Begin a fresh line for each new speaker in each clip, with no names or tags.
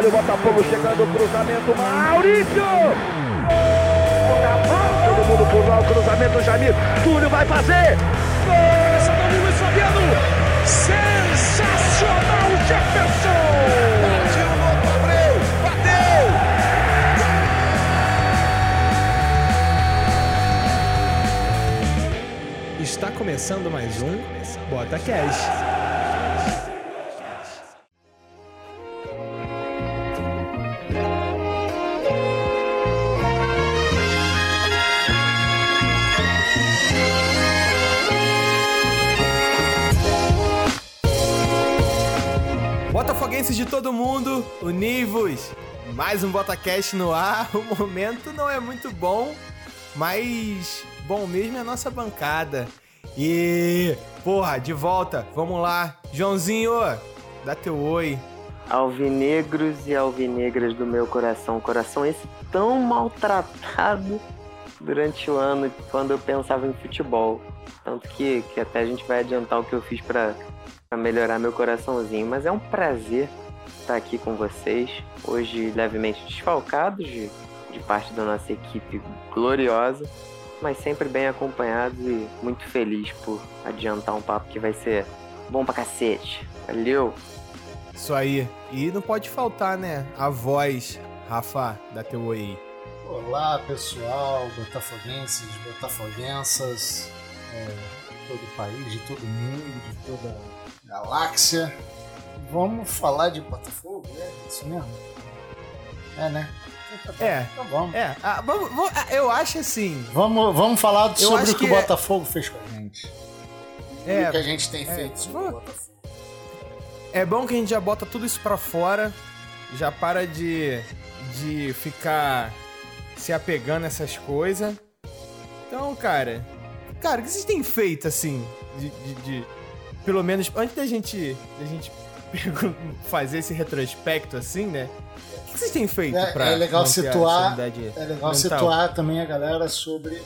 Olha o Botafogo chegando, cruzamento, Maurício! Todo mundo lá, o cruzamento, Jamil. Túlio vai fazer! Gol! Do Luiz Fabiano! Sensacional, Jefferson!
Está começando mais um Bota Cash. Univos! Mais um BotaCast no ar. O momento não é muito bom, mas bom mesmo é a nossa bancada. E, porra, de volta, vamos lá. Joãozinho, dá teu oi.
Alvinegros e alvinegras do meu coração. Coração esse tão maltratado durante o ano quando eu pensava em futebol. Tanto que, que até a gente vai adiantar o que eu fiz para melhorar meu coraçãozinho. Mas é um prazer estar aqui com vocês, hoje levemente desfalcados de, de parte da nossa equipe gloriosa, mas sempre bem acompanhados e muito feliz por adiantar um papo que vai ser bom pra cacete. Valeu!
Isso aí. E não pode faltar, né? A voz, Rafa, da teu oi.
Olá, pessoal, botafoguenses, botafoguensas, é, todo o país, de todo mundo, de toda galáxia. Vamos falar de Botafogo? É isso mesmo? É, né?
É, então vamos. É, ah, vamos, vamos, ah, eu acho assim.
Vamos, vamos falar sobre o que, que o é- Botafogo fez com a gente. É, o que a gente tem é, feito sobre o Botafogo.
É bom que a gente já bota tudo isso pra fora, já para de, de ficar se apegando a essas coisas. Então, cara, cara, o que vocês têm feito assim de, de, de pelo menos antes da gente, da gente fazer esse retrospecto assim, né? O que vocês têm feito
é,
para
é legal situar, é legal mental? situar também a galera sobre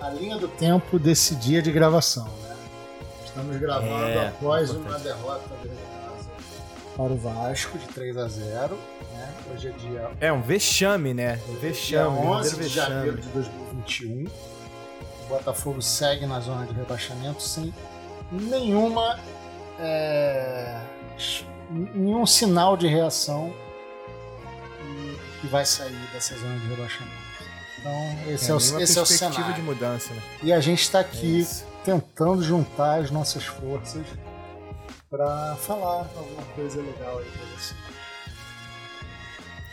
a linha do tempo desse dia de gravação, né? Estamos gravando é, após uma derrota para o Vasco de 3 a 0, né? Hoje é dia
É um vexame, né? Um vexame,
dia 11 de janeiro de 2021. O Botafogo segue na zona de rebaixamento sem nenhuma é, nenhum sinal de reação que vai sair dessa zona de rebaixamento. Então, esse é, é o, esse é o cenário.
de mudança, né?
E a gente está aqui é tentando juntar as nossas forças para falar alguma coisa legal aí para você.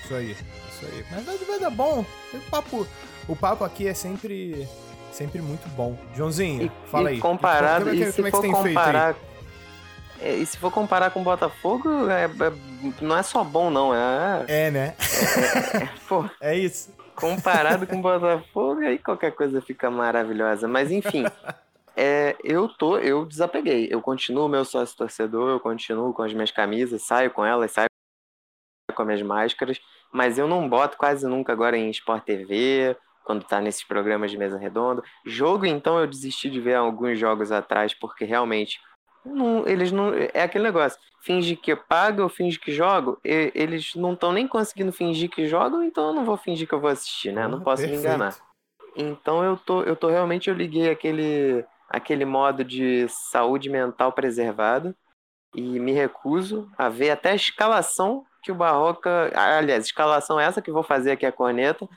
Isso aí, isso aí. Mas vai, vai dar bom. O papo, o papo aqui é sempre sempre muito bom. Joãozinho, e, fala
e
aí.
Comparado, como é que, e se é for comparar, é, e se for comparar com o Botafogo, é, é, não é só bom, não. É,
é né?
É, é, pô,
é isso.
Comparado com o Botafogo, aí qualquer coisa fica maravilhosa. Mas enfim, é, eu tô, eu desapeguei. Eu continuo meu sócio torcedor, eu continuo com as minhas camisas, saio com elas, saio com as minhas máscaras, mas eu não boto quase nunca agora em Sport TV, quando tá nesses programas de mesa redonda. Jogo, então, eu desisti de ver alguns jogos atrás, porque realmente não, eles não. É aquele negócio. Finge que pago, eu finge que jogo. E, eles não estão nem conseguindo fingir que jogam, então eu não vou fingir que eu vou assistir, né? não posso perfeito. me enganar. Então eu tô, eu tô realmente, eu liguei aquele, aquele modo de saúde mental preservada e me recuso a ver até a escalação que o Barroca. Aliás, escalação essa que vou fazer aqui a corneta,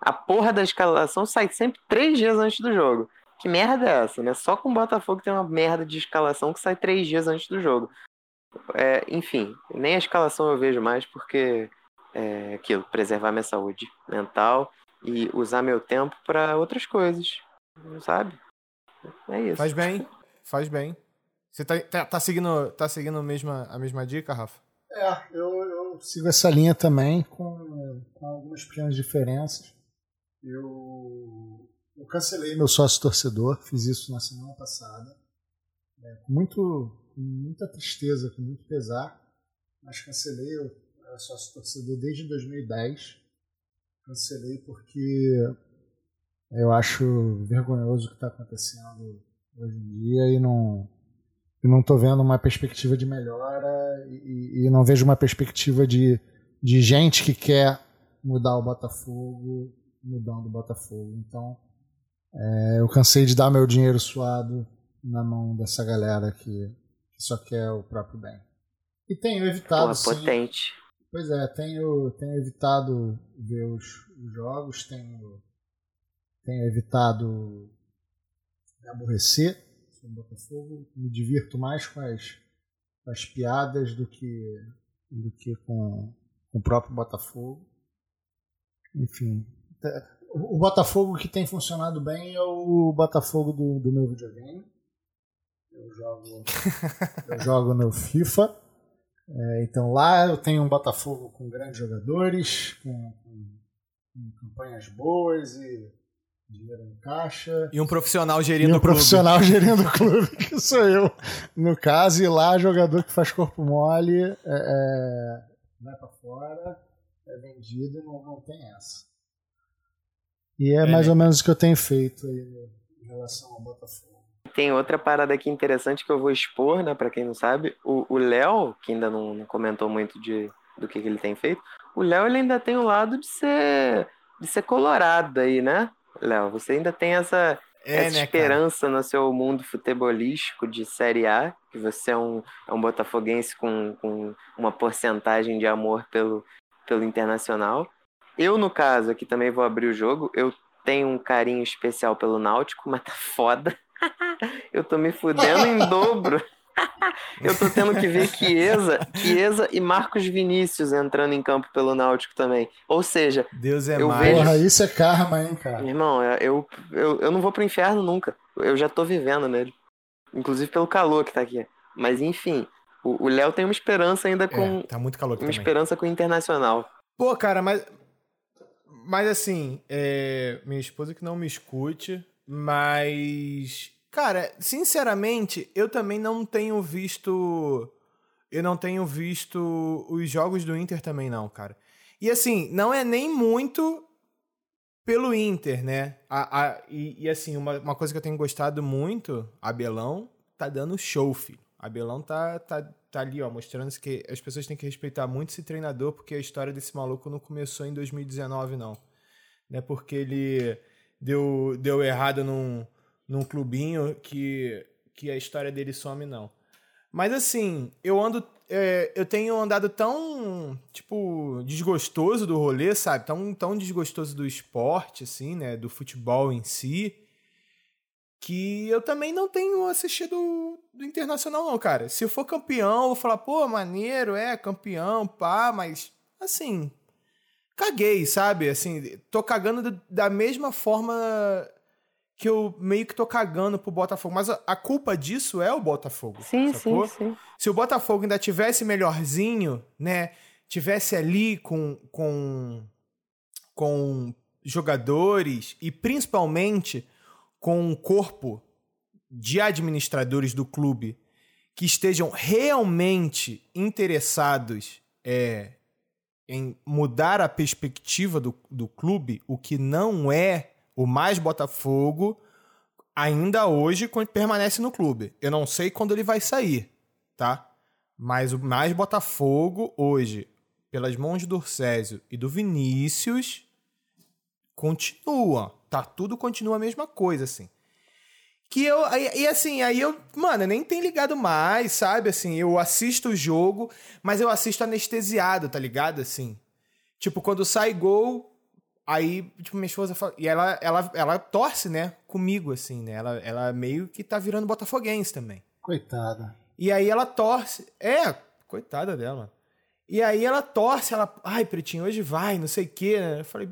a porra da escalação sai sempre três dias antes do jogo. Que merda é essa, né? Só com o Botafogo tem uma merda de escalação que sai três dias antes do jogo. É, enfim, nem a escalação eu vejo mais porque é aquilo, preservar minha saúde mental e usar meu tempo para outras coisas, sabe? É isso.
Faz bem, faz bem. Você tá, tá, tá seguindo, tá seguindo a, mesma, a mesma dica, Rafa?
É, eu, eu sigo essa linha também, com, com algumas pequenas diferenças. Eu, eu cancelei meu sócio torcedor, fiz isso na semana passada, é, com, muito, com muita tristeza, com muito pesar, mas cancelei o sócio torcedor desde 2010. Cancelei porque eu acho vergonhoso o que está acontecendo hoje em dia e não e não estou vendo uma perspectiva de melhora e, e, não vejo uma perspectiva de de gente que quer mudar o Botafogo, mudando o Botafogo. Então, é, eu cansei de dar meu dinheiro suado na mão dessa galera que, só quer o próprio bem. E tenho evitado.
Porra,
sim,
potente.
Pois é, tenho, tenho evitado ver os, os jogos, tenho, tenho evitado me aborrecer sobre o Botafogo, me divirto mais com as, com as piadas do que, do que com, com o próprio Botafogo. Enfim, o Botafogo que tem funcionado bem é o Botafogo do, do meu videogame. Eu jogo, eu jogo no FIFA. É, então lá eu tenho um Botafogo com grandes jogadores, com, com, com campanhas boas e dinheiro em caixa.
E um profissional gerindo
e um
o clube.
profissional gerindo o clube, que sou eu. No caso, e lá jogador que faz corpo mole é, é, vai para fora, é vendido, não, não tem essa. E é,
É,
mais
né?
ou menos o que eu tenho feito aí em relação ao Botafogo.
Tem outra parada aqui interessante que eu vou expor, né, pra quem não sabe. O o Léo, que ainda não não comentou muito de, do que, que ele tem feito, o Léo ele ainda tem o lado de ser, de ser colorado aí, né? Léo, você ainda tem essa,
É,
essa
né, cara?
esperança no seu mundo futebolístico de Série A, que você é um, é um botafoguense com, com uma porcentagem de amor pelo, pelo Internacional. Eu, no caso, aqui também vou abrir o jogo, eu tenho um carinho especial pelo Náutico, mas tá foda. Eu tô me fudendo em dobro. Eu tô tendo que ver Chiesa, Chiesa e Marcos Vinícius entrando em campo pelo Náutico também. Ou seja,
Deus é
Eu
mais.
vejo-
Porra, isso é karma, hein, cara?
Irmão, eu, eu, eu não vou pro inferno nunca. Eu já tô vivendo nele. Inclusive pelo calor que tá aqui. Mas enfim, o o Léo tem uma esperança ainda com.
É, tá muito calor aqui
uma
também.
esperança com o Internacional.
Pô, cara, mas. Mas assim, é, minha esposa que não me escute, mas. Cara, sinceramente, eu também não tenho visto. Eu não tenho visto os jogos do Inter também, não, cara. E assim, não é nem muito pelo Inter, né? A, a- e, e, assim, uma, uma coisa que eu tenho gostado muito, Abelão tá dando show, filho. Abelão tá, tá, tá ali, ó, mostrando que as pessoas têm que respeitar muito esse treinador, porque a história desse maluco não começou em 2019, não. Não é porque ele deu, deu errado num, num clubinho que, que a história dele some, não. Mas assim, eu ando. é, eu tenho andado tão, tipo, desgostoso do rolê, sabe? Tão, tão desgostoso do esporte, assim, né? Do futebol em si. Que eu também não tenho assistido do Internacional, não, cara. Se eu for campeão, eu vou falar, pô, maneiro, é, campeão, pá, mas assim. Caguei, sabe? Assim, tô cagando do- da mesma forma que eu meio que tô cagando pro Botafogo. Mas a, a culpa disso é o Botafogo.
Sim,
sacou?
sim, sim.
se o Botafogo ainda tivesse melhorzinho, né? Tivesse ali com, com, com jogadores e principalmente com um corpo de administradores do clube que estejam realmente interessados é, em mudar a perspectiva do, do clube, o que não é o mais Botafogo, ainda hoje permanece no clube. Eu não sei quando ele vai sair, tá? Mas o mais Botafogo hoje, pelas mãos do Césio e do Vinícius, continua. Tá? Tudo continua a mesma coisa, assim. Que eu. E, e assim, aí eu. Mano, eu nem tenho ligado mais, sabe? Assim, eu assisto o jogo, mas eu assisto anestesiado, tá ligado? Assim. Tipo, quando sai gol, aí, tipo, minha esposa fala. E ela, ela, ela torce, né? Comigo, assim, né? Ela, ela meio que tá virando botafoguense também.
Coitada.
E aí ela torce. É, coitada dela. E aí ela torce, ela. Ai, Pretinho, hoje vai, não sei o quê. né? Eu falei,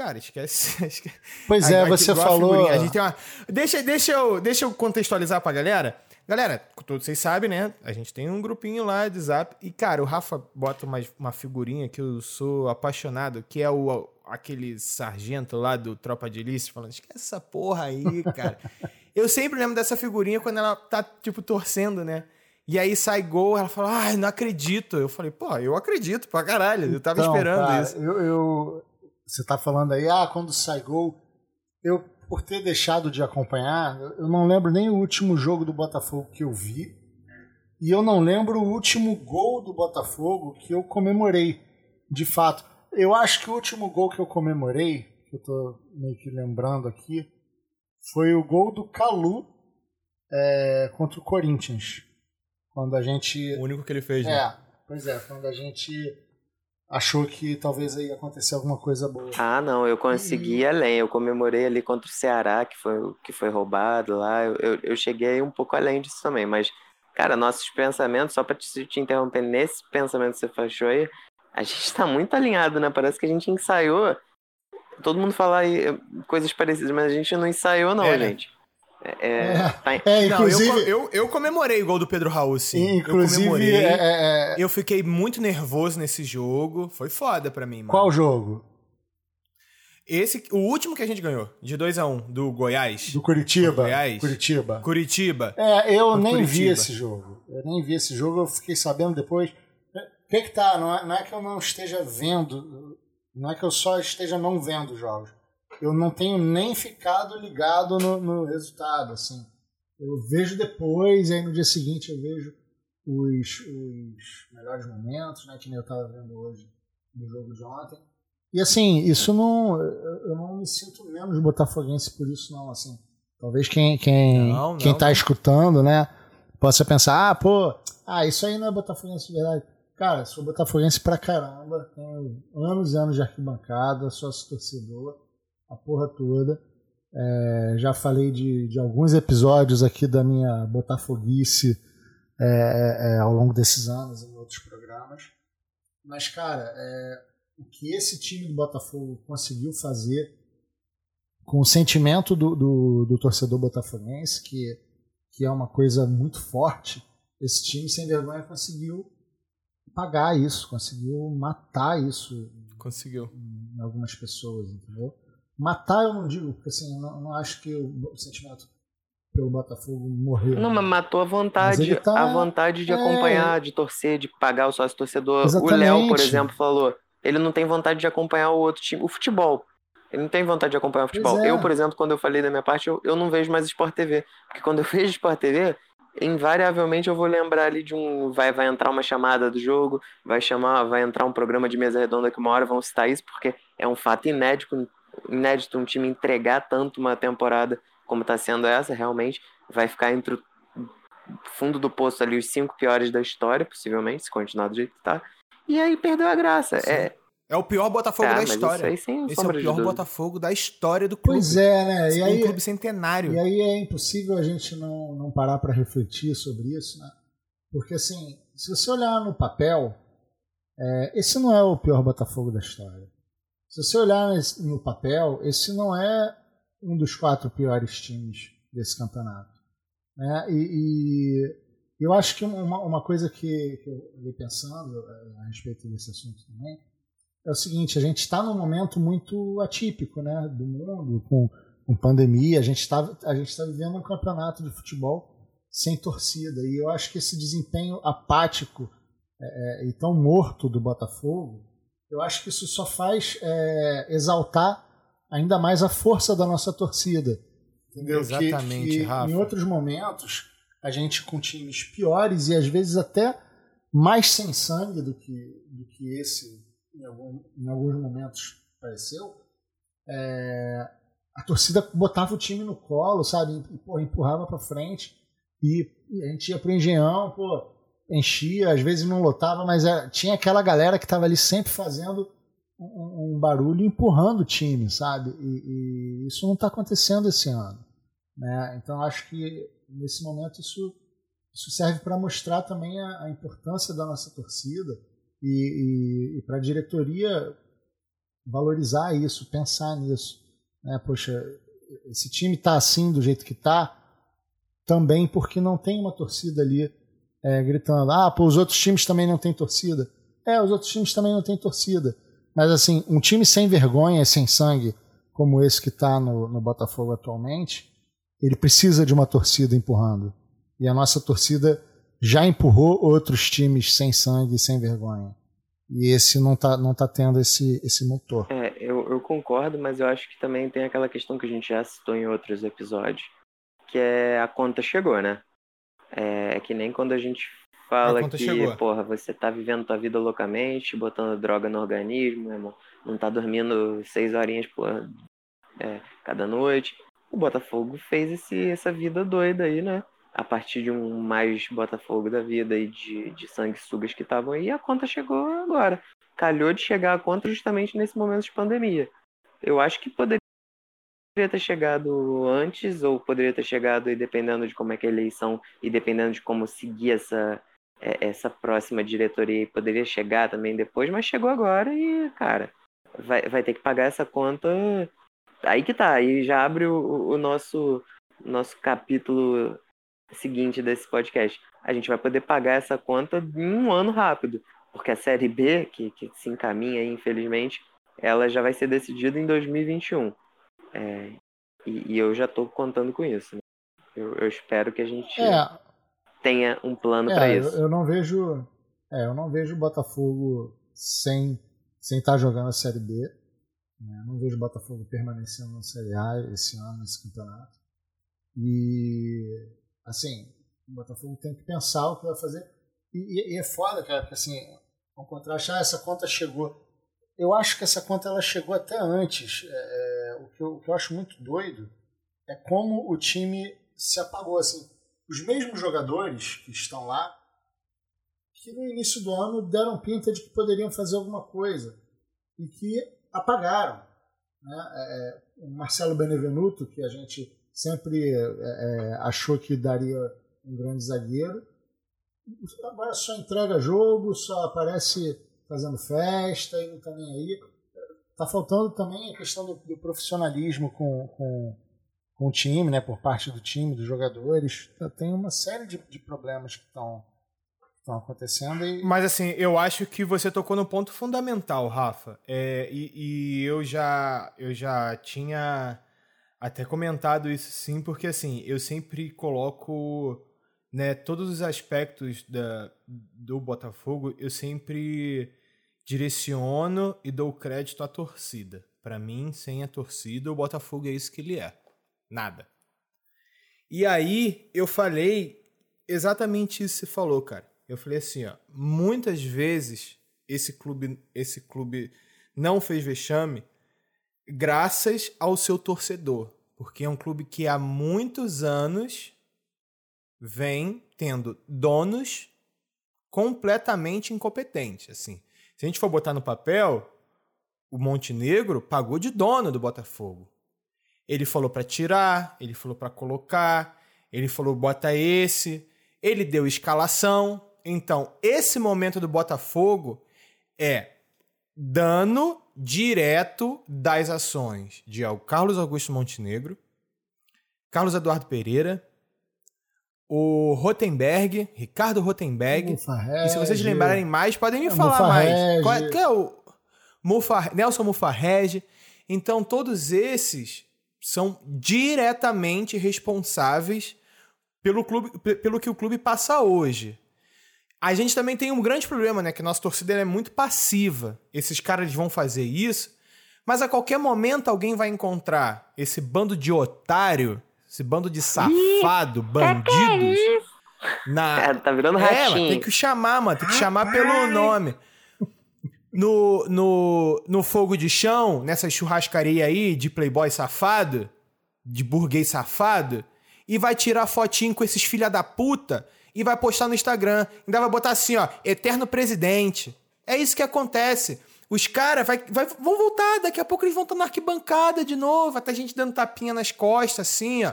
cara, esquece. esquece.
Pois é,
vai
você
a
falou.
A gente tem uma... deixa, deixa, eu, deixa eu contextualizar pra galera. Galera, todos vocês sabem, né? A gente tem um grupinho lá de zap. E, cara, o Rafa bota uma, uma figurinha que eu sou apaixonado, que é o aquele sargento lá do Tropa de Elite, falando: esquece essa porra aí, cara. eu sempre lembro dessa figurinha quando ela tá, tipo, torcendo, né? E aí sai gol, ela fala, ai, não acredito. Eu falei, pô, eu acredito pra caralho. Eu tava
Então,
esperando
cara,
isso.
Eu, eu- você tá falando aí, ah, quando sai gol. Eu, por ter deixado de acompanhar, eu- eu não lembro nem o último jogo do Botafogo que eu vi. E eu não lembro o último gol do Botafogo que eu comemorei. de fato. Eu acho que o último gol que eu comemorei, que eu tô meio que lembrando aqui, foi o gol do Calu é, contra o Corinthians. Quando a gente.
O único que ele fez, né?
É, pois é, quando a gente achou que talvez aí ia acontecer alguma coisa boa.
Ah, não, eu consegui ir além. Eu comemorei ali contra o Ceará, que foi, que foi roubado lá. Eu, eu, eu cheguei um pouco além disso também, mas, cara, nossos pensamentos, só pra te, te interromper, nesse pensamento que você fechou aí, a gente tá muito alinhado, né? Parece que a gente ensaiou. Todo mundo fala aí eh, coisas parecidas, mas a gente não ensaiou, não,
É, né?
Gente. É,
É,
tá-
é,
Não, eu,
inclusive,
eu, eu comemorei o gol do Pedro Raul, sim. eu
inclusive
comemorei.
é, é, é,
Eu fiquei muito nervoso nesse jogo. Foi foda pra mim, mano.
qual jogo?
Esse, o último que a gente ganhou, de 2 a 1 do Goiás.
Do Curitiba?
Goiás?
Curitiba.
Curitiba.
É, eu nem vi
Curitiba.
esse jogo. Eu nem vi esse jogo, eu fiquei sabendo depois. O que que tá? Não é, não é que eu não esteja vendo, não é que eu só esteja não vendo jogos. Eu não tenho nem ficado ligado no, no resultado, assim. Eu vejo depois, aí no dia seguinte eu vejo os, os melhores momentos, né, que nem eu estava vendo hoje no jogo de ontem. E assim, isso não. Eu não me sinto menos botafoguense por isso, não. Assim, talvez quem, quem,
Não,
quem
não,
tá
não.
escutando, né, possa pensar, ah, pô, ah, isso aí não é botafoguense de verdade. Cara, sou botafoguense pra caramba, tenho anos e anos de arquibancada, sócio torcedor, a porra toda. É, já falei de, de alguns episódios aqui da minha botafoguice é, é, é, ao longo desses anos em outros programas. Mas, cara, é, o que esse time do Botafogo conseguiu fazer com o sentimento do, do, do torcedor botafoguense, que, que é uma coisa muito forte, esse time sem vergonha conseguiu pagar isso, conseguiu matar isso
Conseguiu.
em algumas pessoas, entendeu? Matar eu não digo, porque assim, eu não, não acho que o, o sentimento pelo Botafogo morreu.
Não, mas matou a vontade,
tá-
a vontade de
é.
acompanhar, de torcer, de pagar o sócio torcedor. O
Exatamente.
Léo, por exemplo, falou, ele não tem vontade de acompanhar o outro time, o futebol. Ele não tem vontade de acompanhar o futebol.
É.
Eu, por exemplo, quando eu falei da minha parte, eu, eu não vejo mais Sport TV. Porque quando eu vejo Sport TV, invariavelmente eu vou lembrar ali de um. Vai, vai entrar uma chamada do jogo, vai chamar, vai entrar um programa de mesa redonda que uma hora vão citar isso, porque é um fato inédito, inédito um time entregar tanto uma temporada como está sendo essa, realmente. Vai ficar entre o fundo do poço ali os cinco piores da história, possivelmente, se continuar do jeito que tá. E aí perdeu a graça.
Sim.
É,
É o pior Botafogo
ah,
da história.
Isso aí, sem
Esse é o pior. Botafogo da história do clube.
Pois é, né? E
é um
aí,
clube centenário.
E aí é impossível a gente não, não parar para refletir sobre isso, né? Porque, assim, se você olhar no papel, é, esse não é o pior Botafogo da história. Se você olhar no papel, esse não é um dos quatro piores times desse campeonato. Né? E, e eu acho que uma, uma coisa que, que eu andei pensando é, a respeito desse assunto também é o seguinte: a gente está num momento muito atípico né, do mundo, com, com pandemia, a gente está tá vivendo um campeonato de futebol sem torcida. E eu acho que esse desempenho apático é, é, e tão morto do Botafogo, eu acho que isso só faz é, exaltar ainda mais a força da nossa torcida. Entendeu? Que-
Exatamente,
que
Rafa.
Em outros momentos, a gente com times piores e às vezes até mais sem sangue do que, do que esse, em, algum- em alguns momentos, pareceu, é, a torcida botava o time no colo, sabe? E, pô, empurrava pra frente. E, e a gente ia pro engenhão, pô, enchia, às vezes não lotava, mas é, tinha aquela galera que tava ali sempre fazendo um, um barulho, empurrando o time, sabe? E, e isso não tá acontecendo esse ano. Né? Então acho que nesse momento isso, isso serve para mostrar também a, a importância da nossa torcida e, e, e para a diretoria valorizar isso, pensar nisso. Né? Poxa, esse time está assim do jeito que está também porque não tem uma torcida ali é, gritando: ah, pô, os outros times também não têm torcida. É, os outros times também não têm torcida. Mas assim, um time sem vergonha sem sangue, como esse que está no, no Botafogo atualmente, ele precisa de uma torcida empurrando. E a nossa torcida já empurrou outros times sem sangue e sem vergonha. E esse não está não tá tendo esse, esse motor.
É, eu, eu concordo, mas eu acho que também tem aquela questão que a gente já citou em outros episódios, que é a conta chegou, né? É, é que nem quando a gente fala que, chegou. porra, você tá vivendo tua vida loucamente, botando droga no organismo, irmão, não tá dormindo seis horinhas por é, cada noite. O Botafogo fez esse, essa vida doida aí, né? A partir de um mais Botafogo da vida e de, de sanguessugas que estavam aí, a conta chegou agora. Calhou de chegar a conta justamente nesse momento de pandemia. Eu acho que poderia ter chegado antes, ou poderia ter chegado, e dependendo de como é que é a eleição, e dependendo de como seguir essa, é, essa próxima diretoria, poderia chegar também depois, mas chegou agora e, cara, vai, vai ter que pagar essa conta. Aí que tá, aí já abre o, o nosso, nosso capítulo seguinte desse podcast. A gente vai poder pagar essa conta em um ano rápido, porque a Série B, que, que se encaminha, infelizmente, ela já vai ser decidida em 2021. É, e, e, eu já estou contando com isso. Né? Eu, eu, espero que a gente é, tenha um plano é, para isso.
Eu, eu, não vejo, é, eu não vejo o Botafogo sem sem estar tá jogando a Série B. Né? Não vejo o Botafogo permanecendo na Série A esse ano nesse campeonato. E assim, o Botafogo tem que pensar o que vai fazer. E, e, e é foda, cara, porque assim, ao contrário, ah, essa conta chegou. Eu acho que essa conta ela chegou até antes. É, é, o, que eu, o que eu acho muito doido é como o time se apagou. Assim, os mesmos jogadores que estão lá, que no início do ano deram pinta de que poderiam fazer alguma coisa e que apagaram. Né? É, é o Marcelo Benevenuto, que a gente sempre é, é, achou que daria um grande zagueiro, agora só entrega jogo, só aparece fazendo festa e não está nem aí. Está faltando também a questão do, do profissionalismo com, com, com, o time, né, por parte do time, dos jogadores. Tá, tem uma série de, de problemas que estão estão acontecendo. E...
Mas assim, eu acho que você tocou no ponto fundamental, Rafa. É, e, e, eu já eu já tinha até comentado isso sim, porque assim, eu sempre coloco né, todos os aspectos da, do Botafogo, eu sempre direciono e dou crédito à torcida. Para mim, sem a torcida, o Botafogo é isso que ele é. Nada. E aí eu falei exatamente isso que você falou, cara. Eu falei assim, ó, muitas vezes esse clube, esse clube não fez vexame graças ao seu torcedor, porque é um clube que há muitos anos vem tendo donos completamente incompetentes, assim. Se a gente for botar no papel, o Montenegro pagou de dono do Botafogo. Ele falou para tirar, ele falou para colocar, ele falou bota esse, ele deu escalação, então, esse momento do Botafogo é dano direto das ações de Carlos Augusto Montenegro, Carlos Eduardo Pereira, o Rotenberg, Ricardo Rotenberg. E se vocês lembrarem mais, podem me é, falar mais. Qual é, qual é o Mufa, Nelson Mufarrege. Então, todos esses são diretamente responsáveis pelo, clube, pelo que o clube passa hoje. A gente também tem um grande problema, né? Que a nossa torcida é muito passiva. Esses caras vão fazer isso, mas a qualquer momento alguém vai encontrar esse bando de otário, esse bando de safado, Ih, bandidos.
É na... É, tá virando ratinho. É,
tem que chamar, mano. Tem que chamar pelo nome. No, no, no fogo de chão, nessa churrascaria aí de playboy safado, de burguês safado, e vai tirar fotinho com esses filha da puta e vai postar no Instagram. Ainda vai botar assim, ó, eterno presidente. É isso que acontece. Os caras vai, vai, vão voltar, daqui a pouco eles vão estar na arquibancada de novo, vai ter gente dando tapinha nas costas, assim, ó.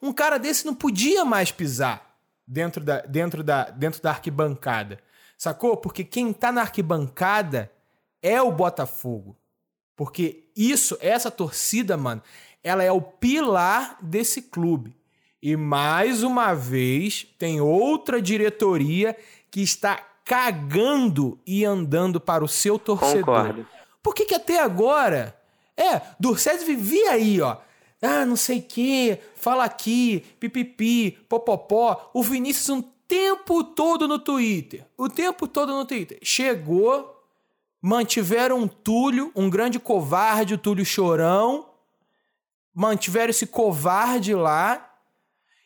Um cara desse não podia mais pisar dentro da, dentro da, dentro da arquibancada. Sacou? Porque quem tá na arquibancada é o Botafogo. Porque isso, essa torcida, mano, ela é o pilar desse clube. E mais uma vez tem outra diretoria que está cagando e andando para o seu torcedor. Concordo. Por que, que até agora? É, Dorcés vivia aí, ó. Ah, não sei o quê, fala aqui, pipipi, popopó. O Vinícius um tempo todo no Twitter. O tempo todo no Twitter. Chegou, mantiveram um Túlio, um grande covarde, o Túlio Chorão. Mantiveram esse covarde lá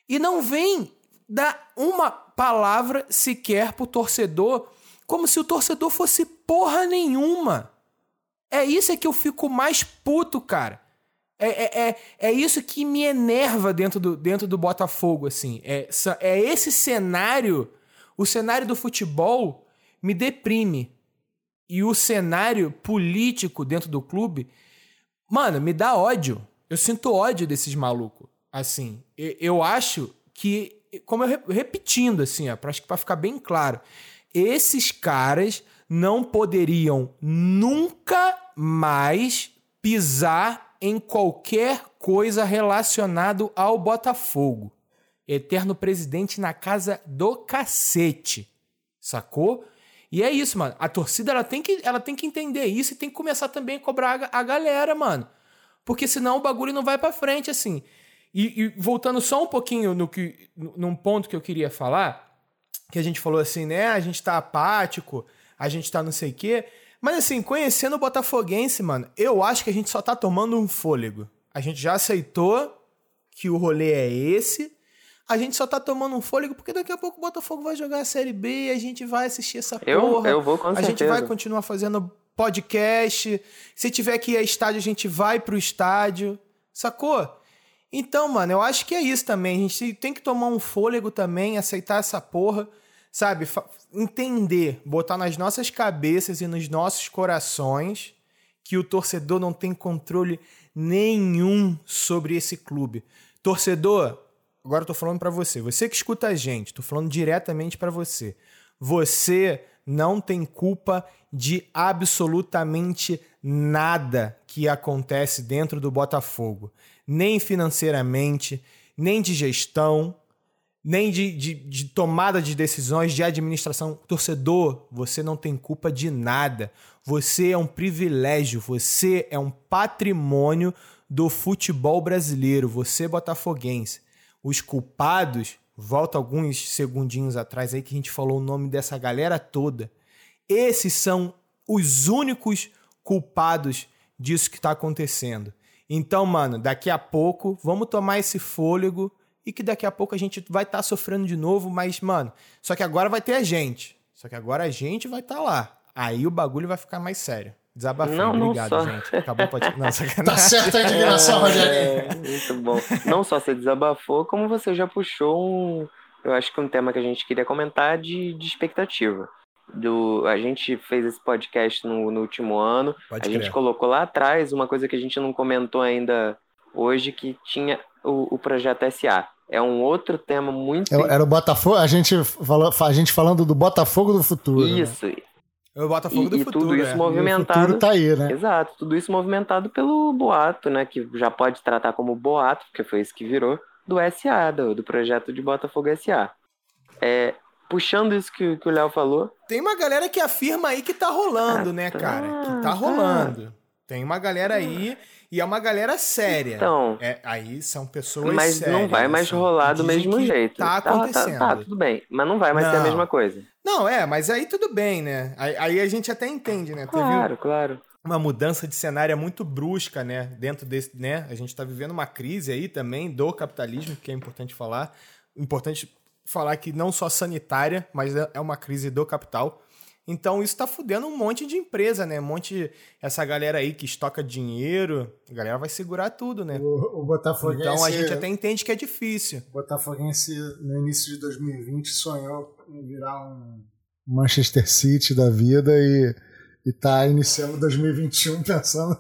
e não vem dar uma palavra sequer pro torcedor, como se o torcedor fosse porra nenhuma. É isso é que eu fico mais puto, cara. É, é, é, é isso que me enerva dentro do, dentro do Botafogo, assim. É, é esse cenário, o cenário do futebol me deprime. E o cenário político dentro do clube, mano, me dá ódio. Eu sinto ódio desses malucos. Assim, eu acho que, como eu repetindo, assim, ó, pra, acho que pra ficar bem claro, esses caras não poderiam nunca mais pisar em qualquer coisa relacionado ao Botafogo. Eterno presidente na casa do cacete. Sacou? E é isso, mano. A torcida ela tem que, ela tem que entender isso e tem que começar também a cobrar a, a galera, mano. Porque senão o bagulho não vai para frente assim. E, e, voltando só um pouquinho no que, num ponto que eu queria falar, que a gente falou assim, né? A gente tá apático, a gente tá não sei o quê. Mas assim, conhecendo o Botafoguense, mano, eu acho que a gente só tá tomando um fôlego. A gente já aceitou que o rolê é esse. A gente só tá tomando um fôlego porque daqui a pouco o Botafogo vai jogar a Série B e a gente vai assistir essa
eu,
porra.
Eu vou com certeza.
A gente vai continuar fazendo podcast. Se tiver que ir a estádio, a gente vai pro estádio. Sacou? Então, mano, eu acho que é isso também. A gente tem que tomar um fôlego também, aceitar essa porra, sabe? Entender, botar nas nossas cabeças e nos nossos corações que o torcedor não tem controle nenhum sobre esse clube. Torcedor, agora eu tô falando para você, você que escuta a gente, tô falando diretamente para você. Você não tem culpa de absolutamente nada que acontece dentro do Botafogo nem financeiramente, nem de gestão, nem de, de, de, tomada de decisões, de administração. Torcedor, você não tem culpa de nada. Você é um privilégio, você é um patrimônio do futebol brasileiro, você botafoguense. Os culpados, volta alguns segundinhos atrás aí que a gente falou o nome dessa galera toda. Esses são os únicos culpados disso que está acontecendo. Então, mano, daqui a pouco, vamos tomar esse fôlego e que daqui a pouco a gente vai estar tá sofrendo de novo, mas, mano, só que agora vai ter a gente. Só que agora a gente vai estar tá lá. Aí o bagulho vai ficar mais sério. Desabafando.
Não, não
Obrigado,
só.
gente. Acabou pode... Não.
Tá certa a indignação, Rogério.
É, muito bom. Não só você desabafou, como você já puxou um. Eu acho que um tema que a gente queria comentar de, de expectativa do a gente fez esse podcast no, no último ano. Pode a crer. gente colocou lá atrás uma coisa que a gente não comentou ainda hoje que tinha o, o projeto SA. É um outro tema muito.
É era o Botafogo. A gente falou, a gente falando do Botafogo do futuro.
Né? Isso. Né?
É o Botafogo
e,
do
e
futuro.
tudo isso
é.
movimentado.
E o futuro tá aí, né?
Exato. Tudo isso movimentado pelo boato, né? Que já pode tratar como boato, porque foi isso que virou do SA, do, do projeto de Botafogo SA. É, puxando isso que, que o Léo falou.
Tem uma galera que afirma aí que tá rolando, ah, né, cara? Que tá, tá rolando. Tem uma galera aí e é uma galera séria.
Então.
É, aí são pessoas
mas
sérias.
Mas não vai mais
assim,
rolar do mesmo jeito.
Tá acontecendo.
Tá, tá, tá, tudo bem. Mas não vai mais não. ser a mesma coisa.
Não, é, mas aí tudo bem, né? Aí, aí a gente até entende, né?
Claro,
Teve
claro.
Uma mudança de cenário muito brusca, né? Dentro desse, né? A gente tá vivendo uma crise aí também do capitalismo, que é importante falar. Importante falar que não só sanitária, mas é, é uma crise do capital. Então isso tá fudendo um monte de empresa, né? Um monte. Essa galera aí que estoca dinheiro, a galera vai segurar tudo, né?
O, o Botafoguense.
Então a gente até entende que é difícil.
O Botafoguense, no início de 2020, sonhou em virar um Manchester City da vida e, e tá iniciando 2021 pensando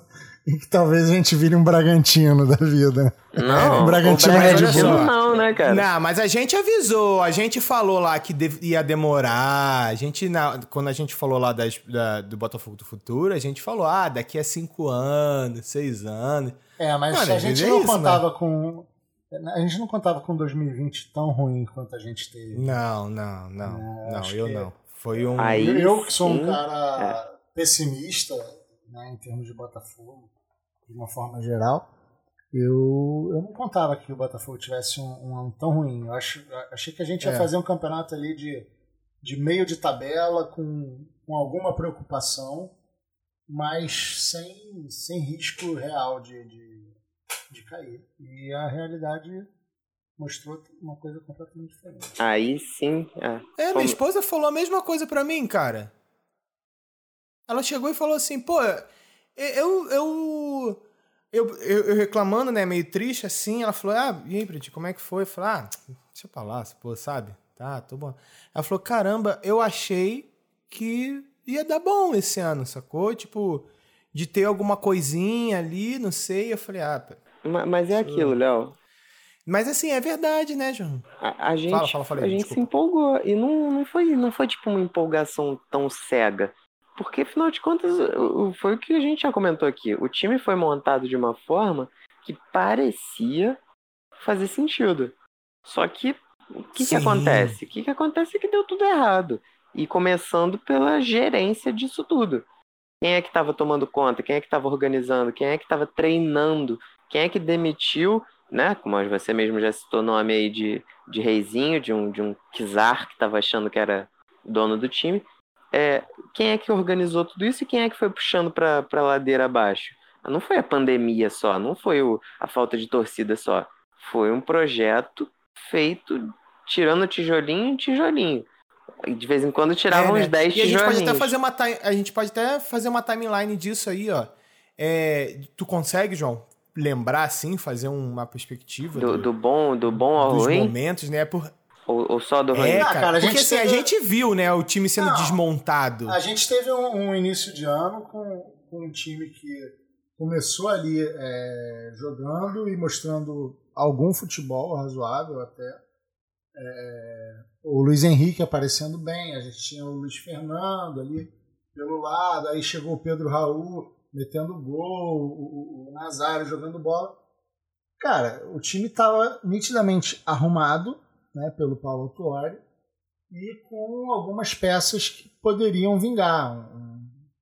e que talvez a gente vire um Bragantino da vida.
Não,
um Bragantino Red Bull.
Não, né, cara?
Não, mas a gente avisou, a gente falou lá que ia demorar. A gente, na, quando a gente falou lá das, da, do Botafogo do Futuro, a gente falou, ah, daqui a cinco anos, seis anos.
É, mas Mano, a gente é não isso, contava né? com. A gente não contava com 2020 tão ruim quanto a gente teve.
Não, não, não. É, não, eu não. Foi um.
Aí,
eu que sou um cara é. pessimista né, em termos de Botafogo de uma forma geral. Eu, eu não contava que o Botafogo tivesse um, um ano tão ruim. Eu acho, achei que a gente ia é. fazer um campeonato ali de, de meio de tabela, com, com alguma preocupação, mas sem, sem risco real de, de, de cair. E a realidade mostrou uma coisa completamente diferente.
Aí sim. É,
É,
Como-
minha esposa falou a mesma coisa pra mim, cara. Ela chegou e falou assim, pô, eu. Eu. Eu, eu, reclamando, né, meio triste assim. Ela falou, ah, e aí, Priti, como é que foi? Eu falei, ah, deixa pra lá, pô, sabe? Tá, tô bom. Ela falou, caramba, eu achei que ia dar bom esse ano, sacou? Tipo, de ter alguma coisinha ali, não sei. Eu falei, ah, pá.
ma- mas é aquilo, Léo.
mas assim, é verdade, né, João?
A, a gente,
Fala, fala, fala
a gente
desculpa.
se empolgou. E não, não, foi, não foi tipo uma empolgação tão cega. Porque, afinal de contas, foi o que a gente já comentou aqui. O time foi montado de uma forma que parecia fazer sentido. Só que o que, que acontece? O que, que acontece é que deu tudo errado. E começando pela gerência disso tudo. Quem é que estava tomando conta? Quem é que estava organizando? Quem é que estava treinando? Quem é que demitiu, né? Como você mesmo já citou o nome aí de, de reizinho, de um, de um Kizar que estava achando que era dono do time. É, quem é que organizou tudo isso e quem é que foi puxando para a ladeira abaixo? Não foi a pandemia só, não foi o, a falta de torcida só. Foi um projeto feito tirando tijolinho em tijolinho. E de vez em quando tiravam
É,
uns
né?
10
E a gente
tijolinhos.
pode até fazer uma a gente pode até fazer uma timeline disso aí, ó. É, tu consegue, João, lembrar assim, fazer uma perspectiva
do,
do-
do bom, do bom ao
dos
ruim?
momentos, né? Por...
Ou, ou só do ruim?
É, cara,
cara, a
porque
gente
assim, a gente viu, né, o time sendo
Não.
desmontado.
A gente teve um, um início de ano com, com um time que começou ali é, jogando e mostrando algum futebol razoável até. É, o Luiz Henrique aparecendo bem, a gente tinha o Luiz Fernando ali pelo lado, aí chegou o Pedro Raul metendo gol, o, o, o Nazário jogando bola. Cara, o time estava nitidamente arrumado né, pelo Paulo Tuori e com algumas peças que poderiam vingar. Um,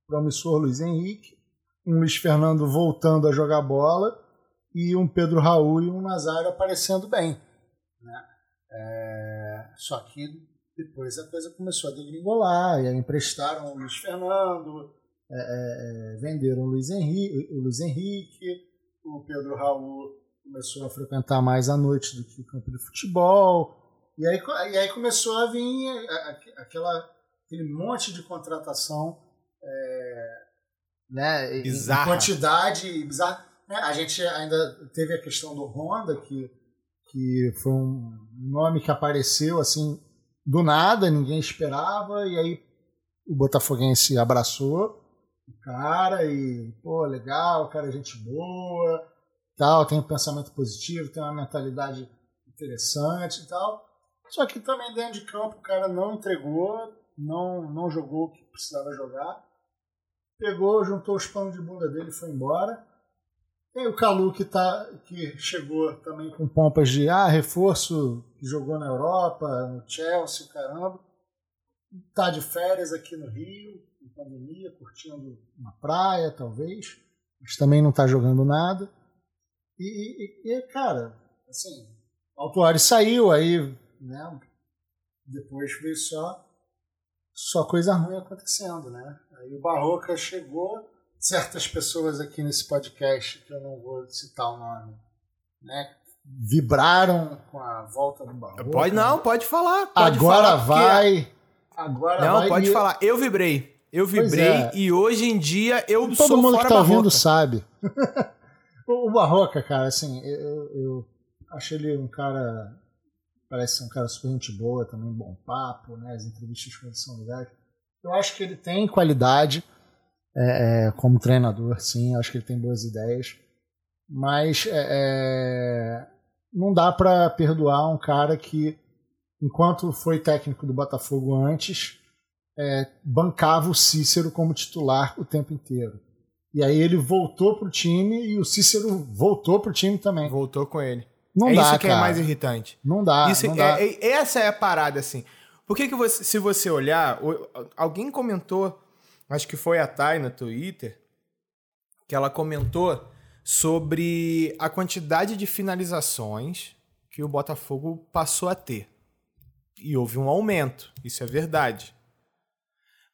promissor Luiz Henrique, um Luiz Fernando voltando a jogar bola e um Pedro Raul e um Nazário aparecendo bem. Né? É, só que depois a coisa começou a degringolar, e aí emprestaram o Luiz Fernando, é, é, é, venderam o Luiz, Henrique, o Luiz Henrique, o Pedro Raul começou a frequentar mais a noite do que o campo de futebol. E aí, e aí começou a vir a- a- aquela, aquele monte de contratação é, né,
Bizarra.
quantidade bizarra. Né, A gente ainda teve a questão do Honda, que, que foi um nome que apareceu assim do nada, ninguém esperava, e aí o Botafoguense abraçou o cara e, pô, legal, cara é gente boa, tal, tem um pensamento positivo, tem uma mentalidade interessante e tal. Só que também dentro de campo o cara não entregou, não, não jogou o que precisava jogar. Pegou, juntou os panos de bunda dele e foi embora. Tem o Calu que, tá, que chegou também com pompas de ah, reforço que jogou na Europa, no Chelsea, caramba. Tá de férias aqui no Rio, em pandemia, curtindo uma praia, talvez. Mas também não tá jogando nada. E, e- e, cara, assim, Altuari saiu, aí, né? Depois veio só, só coisa ruim acontecendo, né? Aí o Barroca chegou, certas pessoas aqui nesse podcast, que eu não vou citar o nome, né? Vibraram com a volta do Barroca.
Pode não, pode falar. Pode
Agora
falar, porque-
vai. Agora
Não,
vai.
pode
e-
falar. Eu vibrei. Eu vibrei
é.
e hoje em dia eu
Todo
sou
mundo
fora
que tá ouvindo sabe. o, Barroca, cara, assim, eu, eu acho ele um cara. Parece ser um cara super gente boa, também bom papo, né? As entrevistas com ele são legais. Eu acho que ele tem qualidade é, é, como treinador, sim. Acho que ele tem boas ideias. Mas é, é, não dá pra perdoar um cara que, enquanto foi técnico do Botafogo antes, é, bancava o Cícero como titular o tempo inteiro. E aí ele voltou pro time e o Cícero voltou pro time também.
Voltou com ele.
Não
é
dá,
isso que
cara.
é mais irritante.
Não dá,
Isso
não
é-
dá.
é- essa é a parada, assim. Por que, que você, se você olhar, alguém comentou, acho que foi a Thay no Twitter, que ela comentou sobre a quantidade de finalizações que o Botafogo passou a ter. E houve um aumento, isso é verdade.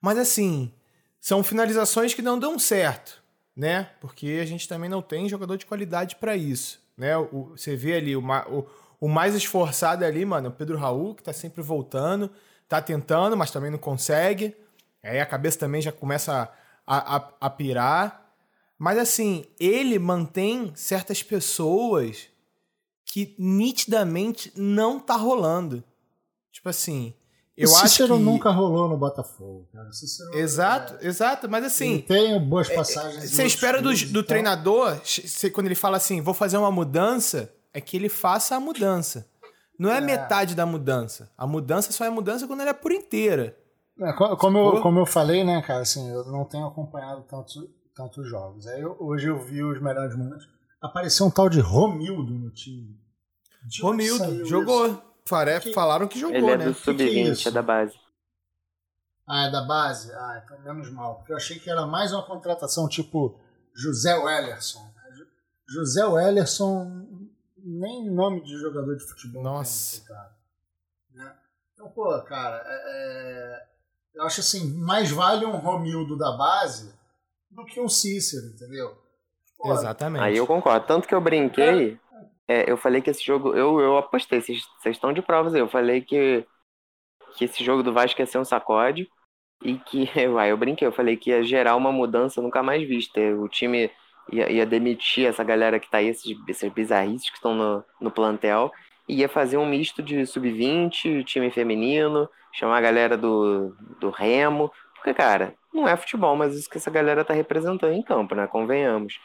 Mas assim, são finalizações que não dão certo, né? Porque a gente também não tem jogador de qualidade para isso, né? O- você vê ali o, o, O mais esforçado ali, mano, é o Pedro Raul, que tá sempre voltando, tá tentando, mas também não consegue. Aí a cabeça também já começa a, a, a pirar. Mas assim, ele mantém certas pessoas que nitidamente não tá rolando. Tipo assim, eu
o Cícero
acho que...
nunca rolou no Botafogo, cara. Cícero,
exato, é... exato, mas assim.
Ele tem boas passagens.
Você espera do, do treinador, quando ele fala assim, vou fazer uma mudança, é que ele faça a mudança. Não é, é. metade da mudança. A mudança só é mudança quando ela é por inteira.
É, como, eu, como eu falei, né, cara, assim, eu não tenho acompanhado tantos, tantos jogos. Aí eu, hoje eu vi os melhores momentos. Apareceu um tal de Romildo no time.
De Romildo, jogou. Isso? Que... Falaram que jogou,
Ele é
né?
do sub-20, é, é da base.
Ah, é da base? Ah, então menos mal. Porque eu achei que era mais uma contratação tipo José Wellerson. José Wellerson, nem nome de jogador de futebol.
Nossa.
Tem, né? Então, pô, cara, é, é, eu acho assim, mais vale um Romildo da base do que um Cícero, entendeu?
Pô, Exatamente.
Aí eu concordo. Tanto que eu brinquei é, eu falei que esse jogo. Eu, eu apostei, vocês estão de provas aí. Eu falei que, que esse jogo do Vasco ia ser um sacode. E que. Uai, eu brinquei, eu falei que ia gerar uma mudança nunca mais vista. O time ia, ia demitir essa galera que tá aí, esses, esses bizarrices que estão no, no plantel. E ia fazer um misto de sub-20, time feminino, chamar a galera do, do Remo. Porque, cara, não é futebol, mas isso que essa galera tá representando em campo, né? Convenhamos.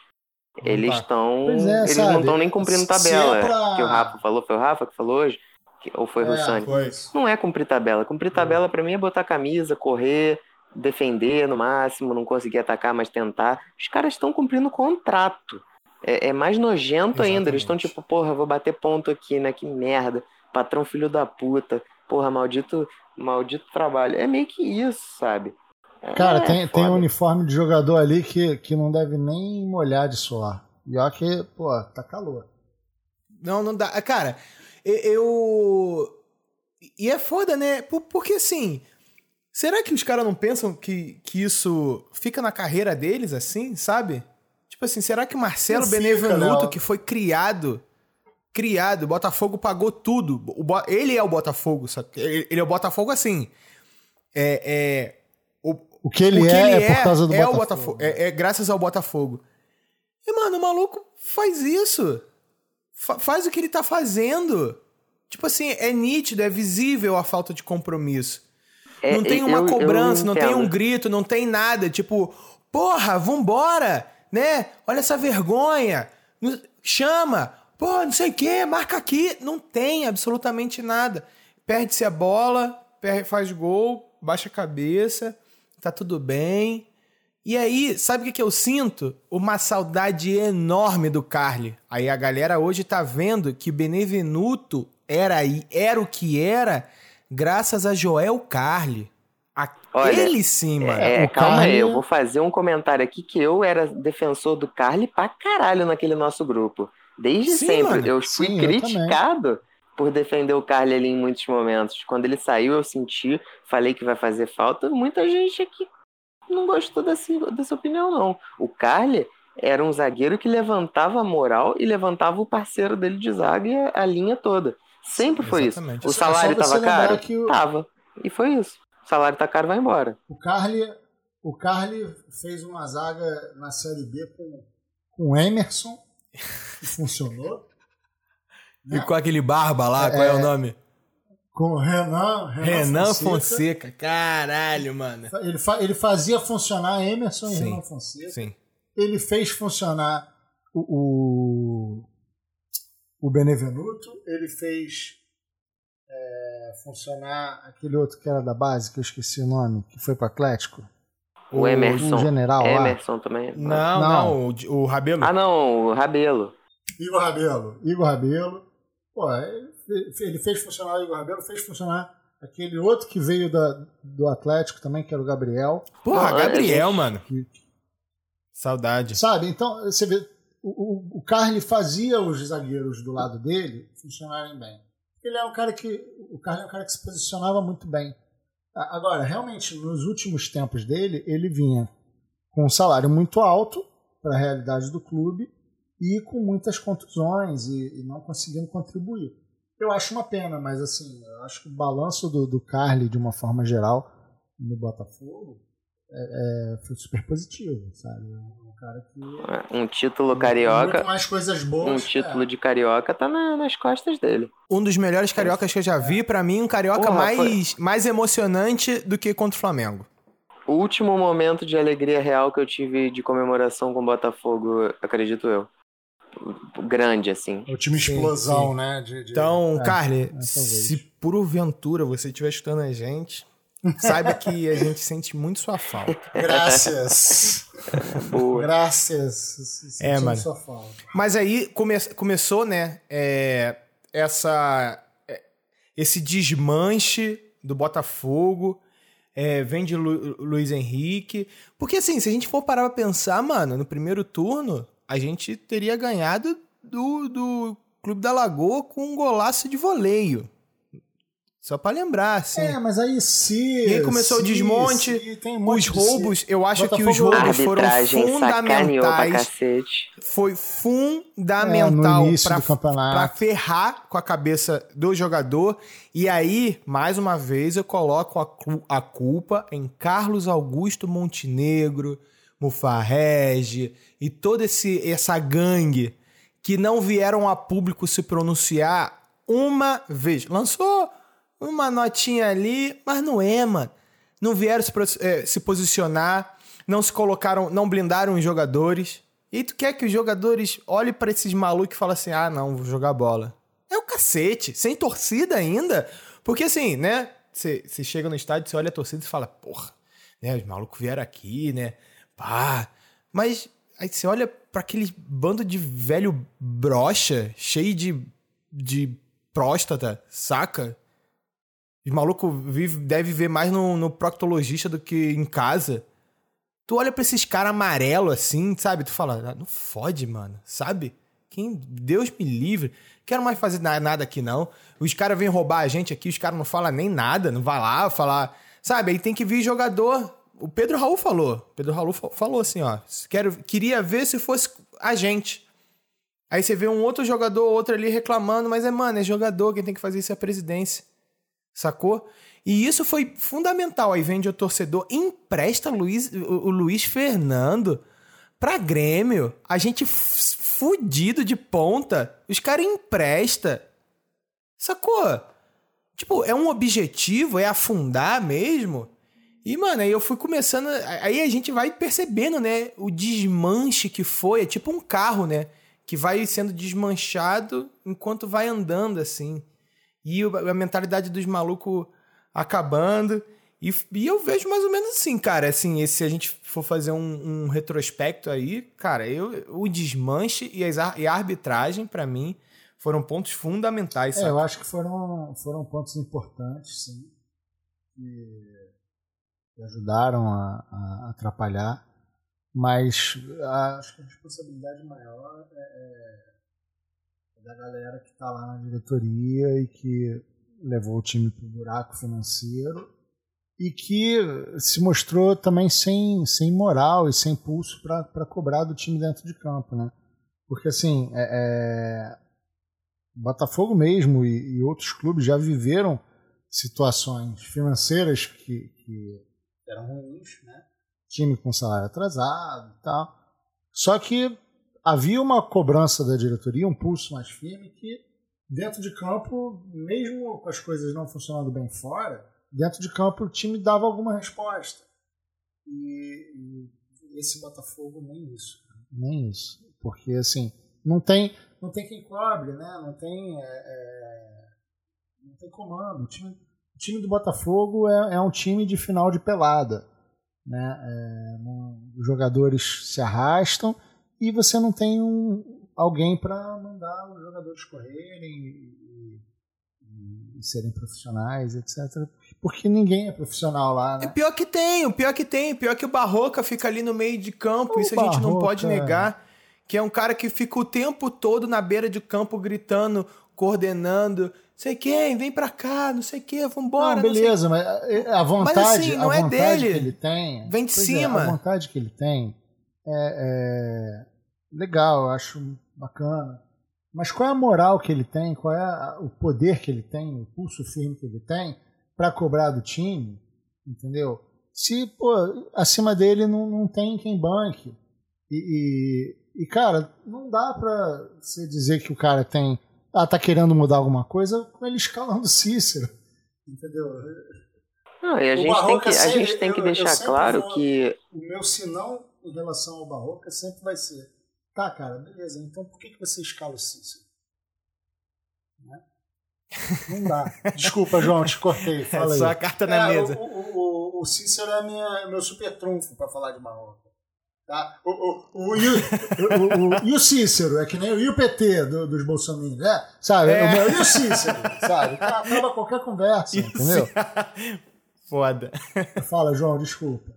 Eles estão. É, eles sabe? não estão nem cumprindo tabela. É pra... Que o Rafa falou, foi o Rafa que falou hoje? Que, ou foi o é, Russani? Não é cumprir tabela. Cumprir tabela para mim é botar camisa, correr, defender no máximo, não conseguir atacar, mas tentar. Os caras estão cumprindo contrato. É, é mais nojento Exatamente. ainda. Eles estão tipo, porra, vou bater ponto aqui, né? Que merda. Patrão filho da puta. Porra, maldito, maldito trabalho. É meio que isso, sabe?
Cara, é, tem, tem um uniforme de jogador ali que, que não deve nem molhar de suor. E ó que, pô, tá calor.
Não, não dá. Cara, eu. E é foda, né? Porque assim. Será que os caras não pensam que, que isso fica na carreira deles, assim, sabe? Tipo assim, será que Marcelo Benevenuto, que foi criado, criado, o Botafogo pagou tudo. O Bo... Ele é o Botafogo, sabe? Ele é o Botafogo assim. É, é,
o que ele, o que é, ele é, é por causa do
é
Botafogo.
O Botafogo é, é, graças ao Botafogo. E, mano, o maluco faz isso. Fa faz o que ele tá fazendo. Tipo assim, é nítido, é visível a falta de compromisso. É, não tem uma eu, cobrança, eu não tem um grito, não tem nada. Tipo, porra, vambora, né? Olha essa vergonha. Chama. Pô, não sei o quê, marca aqui. Não tem absolutamente nada. Perde-se a bola, faz gol, baixa a cabeça tá tudo bem. E aí, sabe o que, que eu sinto? Uma saudade enorme do Carly. Aí a galera hoje tá vendo que Benevenuto era, era o que era graças a Joel Carly. Aquele Olha, sim, mano.
É, calma Carly... aí, eu vou fazer um comentário aqui que eu era defensor do Carly pra caralho naquele nosso grupo. Desde sim, sempre. Mano. Eu fui sim, criticado. Eu por defender o Carly ali em muitos momentos. Quando ele saiu, eu senti, falei que vai fazer falta. Muita gente aqui não gostou dessa, dessa opinião, não. O Carly era um zagueiro que levantava a moral e levantava o parceiro dele de zaga e a, linha toda. Sempre foi Exatamente. isso. O é salário estava caro? O... Tava. E foi isso. O salário tá caro, vai embora.
O Carly, o Carly fez uma zaga na Série B com, com o Emerson, que funcionou.
E com aquele barba lá, qual é o é. nome?
Com o Renan,
Renan, Renan Fonseca. Fonseca. Caralho, mano.
Ele, fa ele fazia funcionar Emerson e Renan Fonseca.
Sim.
Ele fez funcionar o, o, o Benevenuto. Ele fez é, funcionar aquele outro que era da base, que eu esqueci o nome, que foi pro Atlético.
O, o Emerson.
O general
Emerson lá. também.
Não, não, não o, o Rabelo.
Ah, não, o Rabelo.
Igor Rabelo. Igor Rabelo. Pô, ele fez funcionar o Igor Rabelo, fez funcionar aquele outro que veio da, do Atlético também, que era o Gabriel.
Porra, Gabriel, mano. Saudade.
Sabe, então, você vê, o, o, o Carly fazia os zagueiros do lado dele funcionarem bem. Ele é um cara que. O Carly é um cara que se posicionava muito bem. Agora, realmente, nos últimos tempos dele, ele vinha com um salário muito alto para a realidade do clube e com muitas contusões e, e não conseguindo contribuir. Eu acho uma pena, mas assim, eu acho que o balanço do, do Carly, de uma forma geral, no Botafogo, é, é, foi super positivo, sabe? Um cara que.
Um título carioca.
Muito mais coisas boas.
Um título
é.
de carioca tá na- nas costas dele.
Um dos melhores cariocas que eu já vi, pra mim, um carioca
Porra,
mais, mais emocionante do que contra o Flamengo.
O último momento de alegria real que eu tive de comemoração com o Botafogo, acredito eu. Grande, assim.
O time
Sim,
explosão,
sim.
né? de- de-
Então,
é,
Carly,
é,
se porventura você estiver escutando a gente, saiba que a gente sente muito sua falta.
Graças.
Boa.
Graças.
É, mano.
sua falta.
Mas aí come- começou, né, é, essa, é, esse desmanche do Botafogo, é, vem de Lu- Luiz Henrique. Porque assim, se a gente for parar pra pensar, mano, no primeiro turno, a gente teria ganhado do, do Clube da Lagoa com um golaço de voleio. Só pra lembrar, assim.
É, mas aí se.
E aí começou o
se-
desmonte,
se um
os roubos, eu acho que os
Botafogo-
roubos foram fundamentais. Foi
É,
fundamental
campeonato.
pra ferrar com a cabeça do jogador. E aí, mais uma vez, eu coloco a, a culpa em Carlos Augusto Montenegro, Mufarrege e toda esse, essa gangue que não vieram a público se pronunciar uma vez. Lançou uma notinha ali, mas não é, mano. Não vieram se, eh, se posicionar, não se colocaram, não blindaram os jogadores. E tu quer que os jogadores olhem pra esses malucos e falem assim: ah, não, vou jogar bola. É o cacete, sem torcida ainda. Porque assim, né? Você chega no estádio, você olha a torcida e fala, porra, né? Os malucos vieram aqui, né? Pá. Mas aí você olha pra aquele bando de velho brocha, cheio de, de próstata, saca? Os malucos vive, deve ver mais no, no proctologista do que em casa. Tu olha pra esses caras amarelo assim, sabe? Tu fala, ah, não fode, mano, sabe? Quem, Deus me livre. Quero mais fazer na- nada aqui, não. Os caras vêm roubar a gente aqui, os caras não falam nem nada, não vai lá falar. Sabe? Aí tem que vir jogador. O Pedro Raul falou. Pedro Raul fa- falou assim, ó. Quero, queria ver se fosse a gente. Aí você vê um outro jogador, outro ali reclamando, mas é, mano, é jogador, quem tem que fazer isso é a presidência. Sacou? E isso foi fundamental. Aí vende o torcedor, empresta Luiz, o, o Luiz Fernando pra Grêmio. A gente fudido de ponta. Os caras empresta. Sacou? Tipo, é um objetivo, é afundar mesmo. E, mano, aí eu fui começando. Aí a gente vai percebendo, né? O desmanche que foi. É tipo um carro, né? Que vai sendo desmanchado enquanto vai andando, assim. E a mentalidade dos malucos acabando. E, e eu vejo mais ou menos assim, cara. Assim, esse- se a gente for fazer um, um retrospecto aí, cara, eu, o desmanche e, as e a arbitragem, pra mim, foram pontos fundamentais.
É, eu acho que foram, foram pontos importantes, sim, que, que ajudaram a, a atrapalhar, mas a- acho que a responsabilidade maior é, é da galera que está lá na diretoria e que levou o time para o buraco financeiro e que se mostrou também sem, sem moral e sem pulso para cobrar do time dentro de campo, né? Porque assim, é, é, Botafogo mesmo e, e outros clubes já viveram situações financeiras que, que eram ruins, né? Time com salário atrasado e tal. Só que havia uma cobrança da diretoria, um pulso mais firme que dentro de campo, mesmo com as coisas não funcionando bem fora, dentro de campo o time dava alguma resposta. E, e esse Botafogo nem isso, nem isso, porque assim não tem não tem quem cobre, né? Não tem é, é, não tem comando. O time, o time do Botafogo é, é um time de final de pelada, né? É, não- os jogadores se arrastam e você não tem um, alguém para mandar os jogadores correrem e, e- e serem profissionais, etc. Porque ninguém é profissional lá,
É
né?
pior que tem, o pior que tem, pior que o Barroca fica ali no meio de campo,
O
isso a gente não
Barroca,
pode negar. Que é um cara que fica o tempo todo na beira de campo gritando, coordenando, sei quem, vem pra cá, não sei o que, vambora.
não,
não sei
beleza, mas a vontade,
assim, não
a
é
vontade
dele.
que ele tem,
Vem de
é,
cima.
a vontade que ele tem é, é legal, eu acho bacana, Mas qual é a moral que ele tem, qual é a, o poder que ele tem, o pulso firme que ele tem para cobrar do time, entendeu? Se, pô, acima dele não, não tem quem banque. E, e, e, cara, não dá pra você dizer que o cara tem. Ah, tá querendo mudar alguma coisa com ele escalando Cícero. Entendeu?
Não, e a gente tem que, a gente tem que deixar claro vou, que.
O meu sinal em relação ao Barroca sempre vai ser: tá, cara, beleza, então por que, que você escala o Cícero? Né? Não dá. Desculpa, João, te cortei. Fala
é
só
a carta na
é,
mesa.
O, o, o, o Cícero é minha, meu super trunfo para falar de Barroca. Tá? O, o, o, o, o, e o Cícero, é que nem o PT do, dos bolsominions, né? Sabe? É. E o Cícero, sabe? Acaba qualquer conversa, Isso. entendeu?
Foda.
Fala, João, desculpa.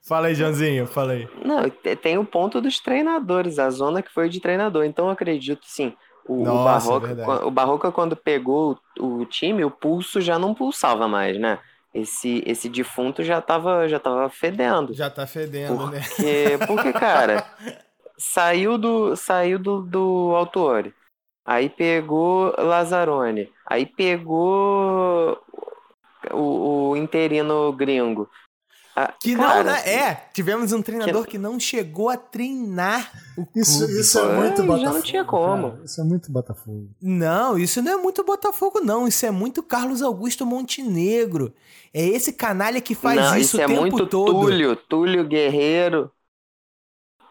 Fala aí, Joãozinho, fala aí.
Não, tem o ponto dos treinadores, a zona que foi de treinador. Então eu acredito, sim. O,
Nossa,
o, Barroca,
é
o Barroca, quando pegou o time, o pulso já não pulsava mais, né? Esse, esse defunto já tava, já tava fedendo.
Já tá fedendo,
porque,
né?
Porque, cara, saiu do, saiu do, do Autori. Aí pegou Lazzaroni. Aí pegou o, o interino gringo.
Ah, que cara, não, né? É, tivemos um treinador que... que, não chegou a treinar o clube.
Isso, isso é muito é, Botafogo.
Já não tinha como.
Cara, isso é muito Botafogo.
Não, isso não é muito Botafogo, não. Isso é muito Carlos Augusto Montenegro. É esse canalha que faz
não,
isso,
isso
o
é
tempo
muito
todo.
Túlio, Túlio Guerreiro.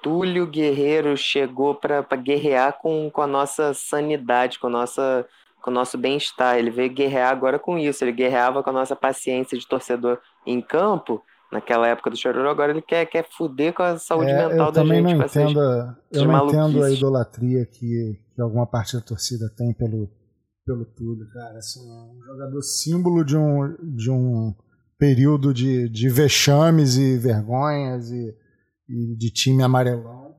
Túlio Guerreiro chegou para guerrear com, com a nossa sanidade, com a nossa com o nosso bem-estar. Ele veio guerrear agora com isso. Ele guerreava com a nossa paciência de torcedor em campo naquela época do Chororô, agora ele quer, quer fuder com a saúde
é,
mental
da
gente.
Não entendo, eu não entendo a idolatria que, que alguma parte da torcida tem pelo, pelo Túlio, cara. Assim, é um jogador símbolo de um, de um período de, de vexames e vergonhas e, e de time amarelão.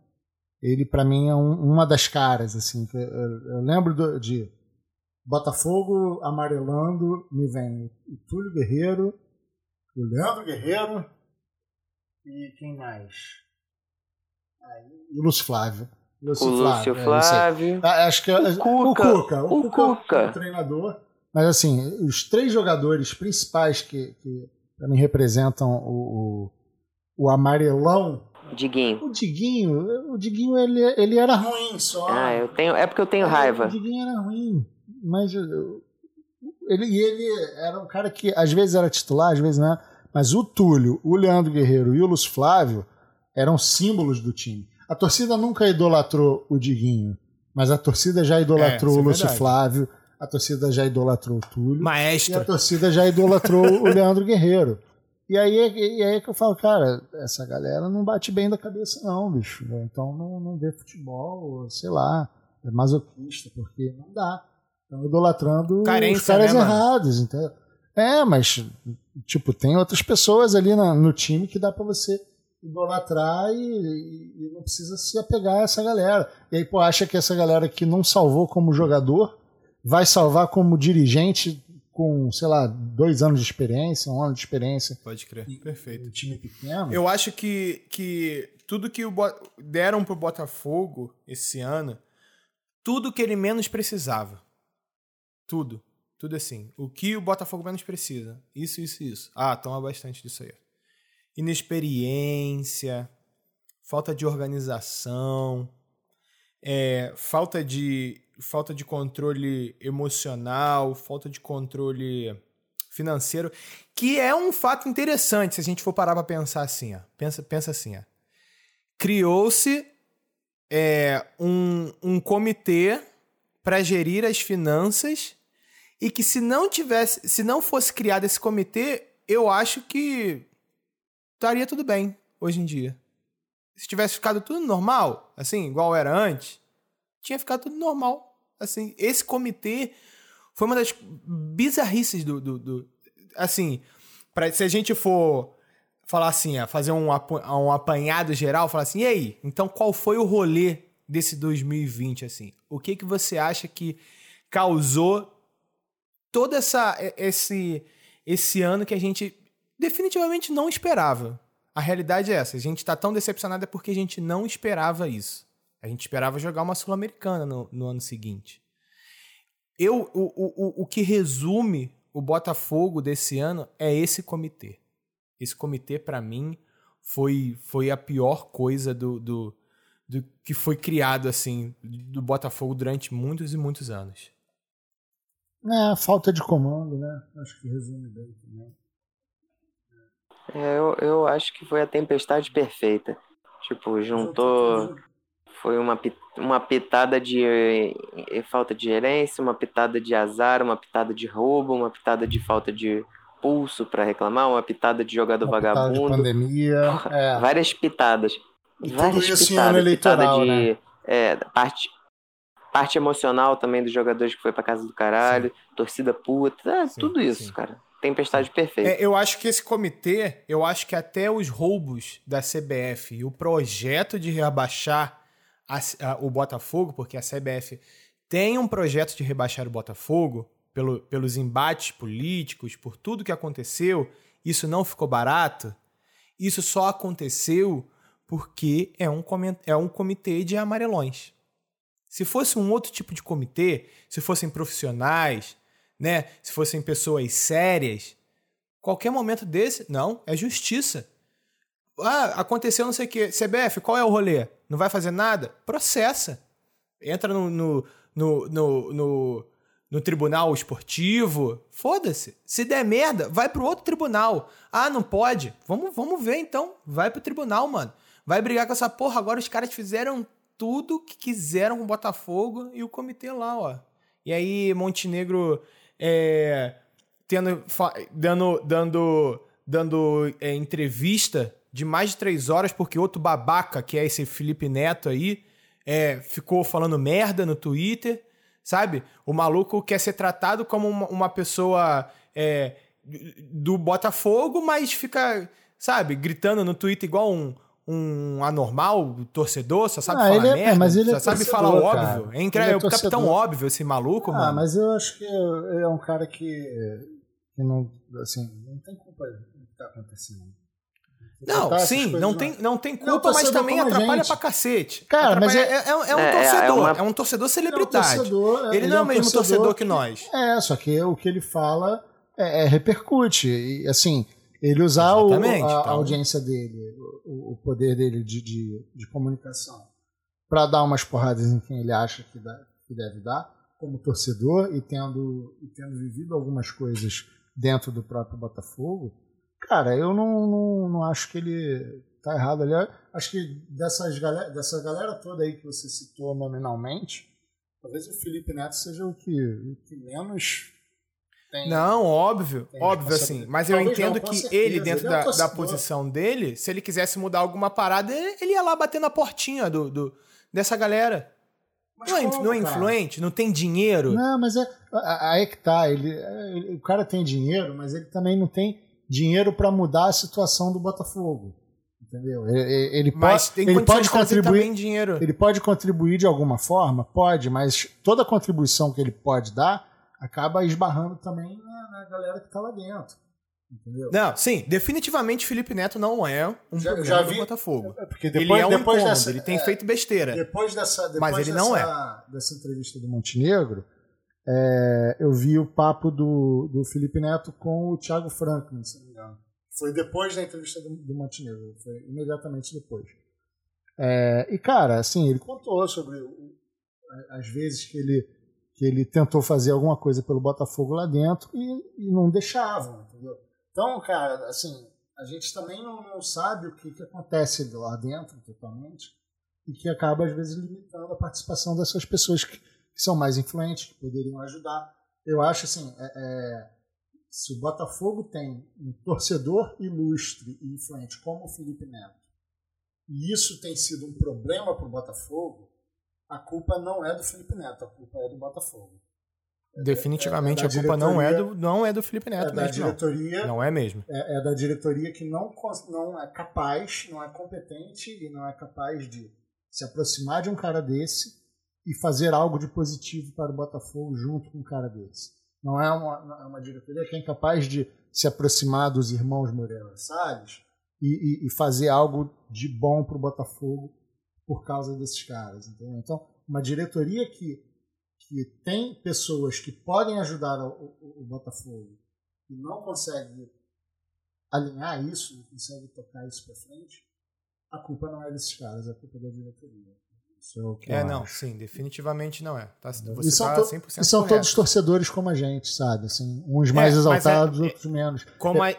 Ele, para mim, é um, uma das caras. assim eu, eu lembro do, de Botafogo amarelando, me vem o Túlio Guerreiro o Leandro Guerreiro e quem mais? e o Lúcio Flávio.
Lúcio o Flávio, Lúcio é, Flávio.
Ah, acho que é,
o Cuca.
O Cuca.
O, o Cuca,
Cuca. o treinador. Mas assim, os três jogadores principais que, que para mim representam o, o, o amarelão
Diguinho.
O Diguinho, o Diguinho ele, ele era ruim só.
Ah, eu tenho, é porque eu tenho raiva.
O Diguinho era ruim, mas ele, e ele era um cara que às vezes era titular, às vezes não. Mas o Túlio, o Leandro Guerreiro e o Lúcio Flávio eram símbolos do time. A torcida nunca idolatrou o Diguinho, mas a torcida já idolatrou é, o é Lúcio Flávio, a torcida já idolatrou o Túlio.
Maestro.
E a torcida já idolatrou o Leandro Guerreiro. E aí, e aí que eu falo, cara, essa galera não bate bem da cabeça, não, bicho. Então não, não vê futebol, sei lá, é masoquista, porque não dá. Estão idolatrando Carência, os caras né, errados, entendeu? É, mas, tipo, tem outras pessoas ali na, no time que dá para você idolatrar e, e, não precisa se apegar a essa galera. E aí, pô, acha que essa galera que não salvou como jogador vai salvar como dirigente com, sei lá, dois anos de experiência, um ano de experiência.
Pode crer, e, perfeito. Um
time pequeno.
Eu acho que, que tudo que o deram pro Botafogo esse ano, tudo que ele menos precisava. Tudo. Tudo assim. O que o Botafogo menos precisa. Isso, isso, isso. Ah, toma bastante disso aí. Inexperiência, falta de organização, é, falta, de, falta de controle emocional, falta de controle financeiro, que é um fato interessante se a gente for parar para pensar assim. Ó. Pensa, pensa assim. Criou-se é, um, um comitê para gerir as finanças e que se não tivesse, se não fosse criado esse comitê, eu acho que estaria tudo bem hoje em dia. Se tivesse ficado tudo normal, assim, igual era antes, tinha ficado tudo normal. Assim, esse comitê foi uma das bizarrices do, do, do assim, para se a gente for falar assim, fazer um, um apanhado geral, falar assim, e aí, então qual foi o rolê desse 2020, assim? O que que você acha que causou todo essa, esse, esse ano que a gente definitivamente não esperava. A realidade é essa. A gente está tão decepcionado é porque a gente não esperava isso. A gente esperava jogar uma Sul-Americana no, no, ano seguinte. Eu, o, o, o que resume o Botafogo desse ano é esse comitê. Esse comitê, para mim, foi, foi a pior coisa do, do, do que foi criado assim do Botafogo durante muitos e muitos anos.
É, falta de comando, né? Acho que resume bem também.
É, eu, eu acho que foi a tempestade perfeita. Tipo, juntou. Foi uma, uma pitada de falta de gerência, uma pitada de azar, uma pitada de roubo, uma pitada de falta de pulso para reclamar, uma pitada de jogador uma vagabundo. Pitada de
pandemia. É.
Várias pitadas.
E várias tudo isso pitadas. Em ano eleitoral, pitada de.
Né? É, parte, parte emocional também dos jogadores que foi pra casa do caralho, sim. torcida puta, é, sim, tudo isso, sim. cara. Tempestade perfeita.
É, eu acho que esse comitê, eu acho que até os roubos da CBF e o projeto de rebaixar a, a, o Botafogo, porque a CBF tem um projeto de rebaixar o Botafogo pelo, pelos embates políticos, por tudo que aconteceu, isso não ficou barato. Isso só aconteceu porque é um, é um comitê de amarelões. Se fosse um outro tipo de comitê, se fossem profissionais, né, se fossem pessoas sérias, qualquer momento desse, não, é justiça. Ah, aconteceu não sei o quê. CBF, qual é o rolê? Não vai fazer nada? Processa. Entra no, no, no, no, no, no tribunal esportivo. Foda-se. Se der merda, vai pro outro tribunal. Ah, não pode? Vamos, vamos ver então. Vai pro tribunal, mano. Vai brigar com essa porra. Agora os caras fizeram tudo que quiseram com o Botafogo e o comitê lá, ó. E aí, Montenegro é, tendo, dando, dando, dando é, entrevista de mais de três horas, porque outro babaca, que é esse Felipe Neto aí, é, ficou falando merda no Twitter, sabe? O maluco quer ser tratado como uma, uma pessoa é, do Botafogo, mas fica, sabe, gritando no Twitter igual um, um anormal, torcedor, só sabe ah, falar é, merda, mas ele só é sabe falar o óbvio. É, incrível, é, é o capitão óbvio esse maluco, ah, mano. Ah,
mas eu acho que é um cara que, que não, assim, não tem culpa do que tá acontecendo.
Não, sim, não tem, não tem culpa, não, mas também atrapalha pra cacete.
Cara, mas é,
é, é, um torcedor, uma... é, um torcedor celebridade. Ele, torcedor, ele não é o mesmo torcedor, torcedor que nós.
É, só que o que ele fala repercute. E, assim, ele usar o, a, então. audiência dele, o, o, poder dele de, de, de comunicação, para dar umas porradas em quem ele acha que, dá, que deve dar, como torcedor, e tendo, e tendo vivido algumas coisas dentro do próprio Botafogo, cara, eu não, não, não acho que ele tá errado ali. Acho que dessas galera, dessa galera toda aí que você citou nominalmente, talvez o Felipe Neto seja o que, o que menos
tem, não, óbvio, tem óbvio assim. Mas eu entendo não, que certeza, ele, dentro ele é da, da posição dele, se ele quisesse mudar alguma parada, ele ia lá bater na portinha do, do dessa galera. Mas não, é, como, não é influente, não tem dinheiro.
Não, mas é, aí é que tá. Ele, ele, o cara tem dinheiro, mas ele também não tem dinheiro para mudar a situação do Botafogo. Entendeu? Ele, ele mas pode, ele pode contribuir.
Dinheiro.
Ele pode contribuir de alguma forma? Pode, mas toda contribuição que ele pode dar acaba esbarrando também na, na galera que está lá dentro. Entendeu?
Não, sim, definitivamente Felipe Neto não é um já, problema já vi, do Botafogo.
É porque depois, ele é um depois incômodo,
dessa, ele tem é, feito besteira.
Depois dessa, depois mas ele dessa, não é. Dessa entrevista do Montenegro, é, eu vi o papo do, do Felipe Neto com o Thiago Franklin, se não me engano. Foi depois da entrevista do, do Montenegro, foi imediatamente depois. É, e cara, assim, ele contou sobre o, as vezes que ele ele tentou fazer alguma coisa pelo Botafogo lá dentro e, e não deixavam, entendeu? Então, cara, assim, a gente também não, não sabe o que, que acontece lá dentro totalmente e que acaba, às vezes, limitando a participação dessas pessoas que, que são mais influentes, que poderiam ajudar. Eu acho, assim, é, é, se o Botafogo tem um torcedor ilustre e influente como o Felipe Neto, e isso tem sido um problema para o Botafogo, a culpa não é do Felipe Neto, a culpa é do Botafogo.
Definitivamente é, é a culpa não é do não é do Felipe Neto,
é da mesmo, diretoria,
não. não é mesmo.
É, é, da diretoria que não não é capaz, não é competente e não é capaz de se aproximar de um cara desse e fazer algo de positivo para o Botafogo junto com um cara desse. Não é uma, é uma diretoria que é incapaz de se aproximar dos irmãos Moreira Salles e, e, e fazer algo de bom para o Botafogo por causa desses caras, entendeu? Então, uma diretoria que, que tem pessoas que podem ajudar o, o, o Botafogo e não consegue alinhar isso, não consegue tocar isso para frente, a culpa não é desses caras, a culpa é da diretoria.
Isso é, é não, sim, definitivamente não é. Tá,
você e são, tá 100% e são todos torcedores como a gente, sabe? Assim, uns é, mais é, exaltados, é, outros menos.
Como a,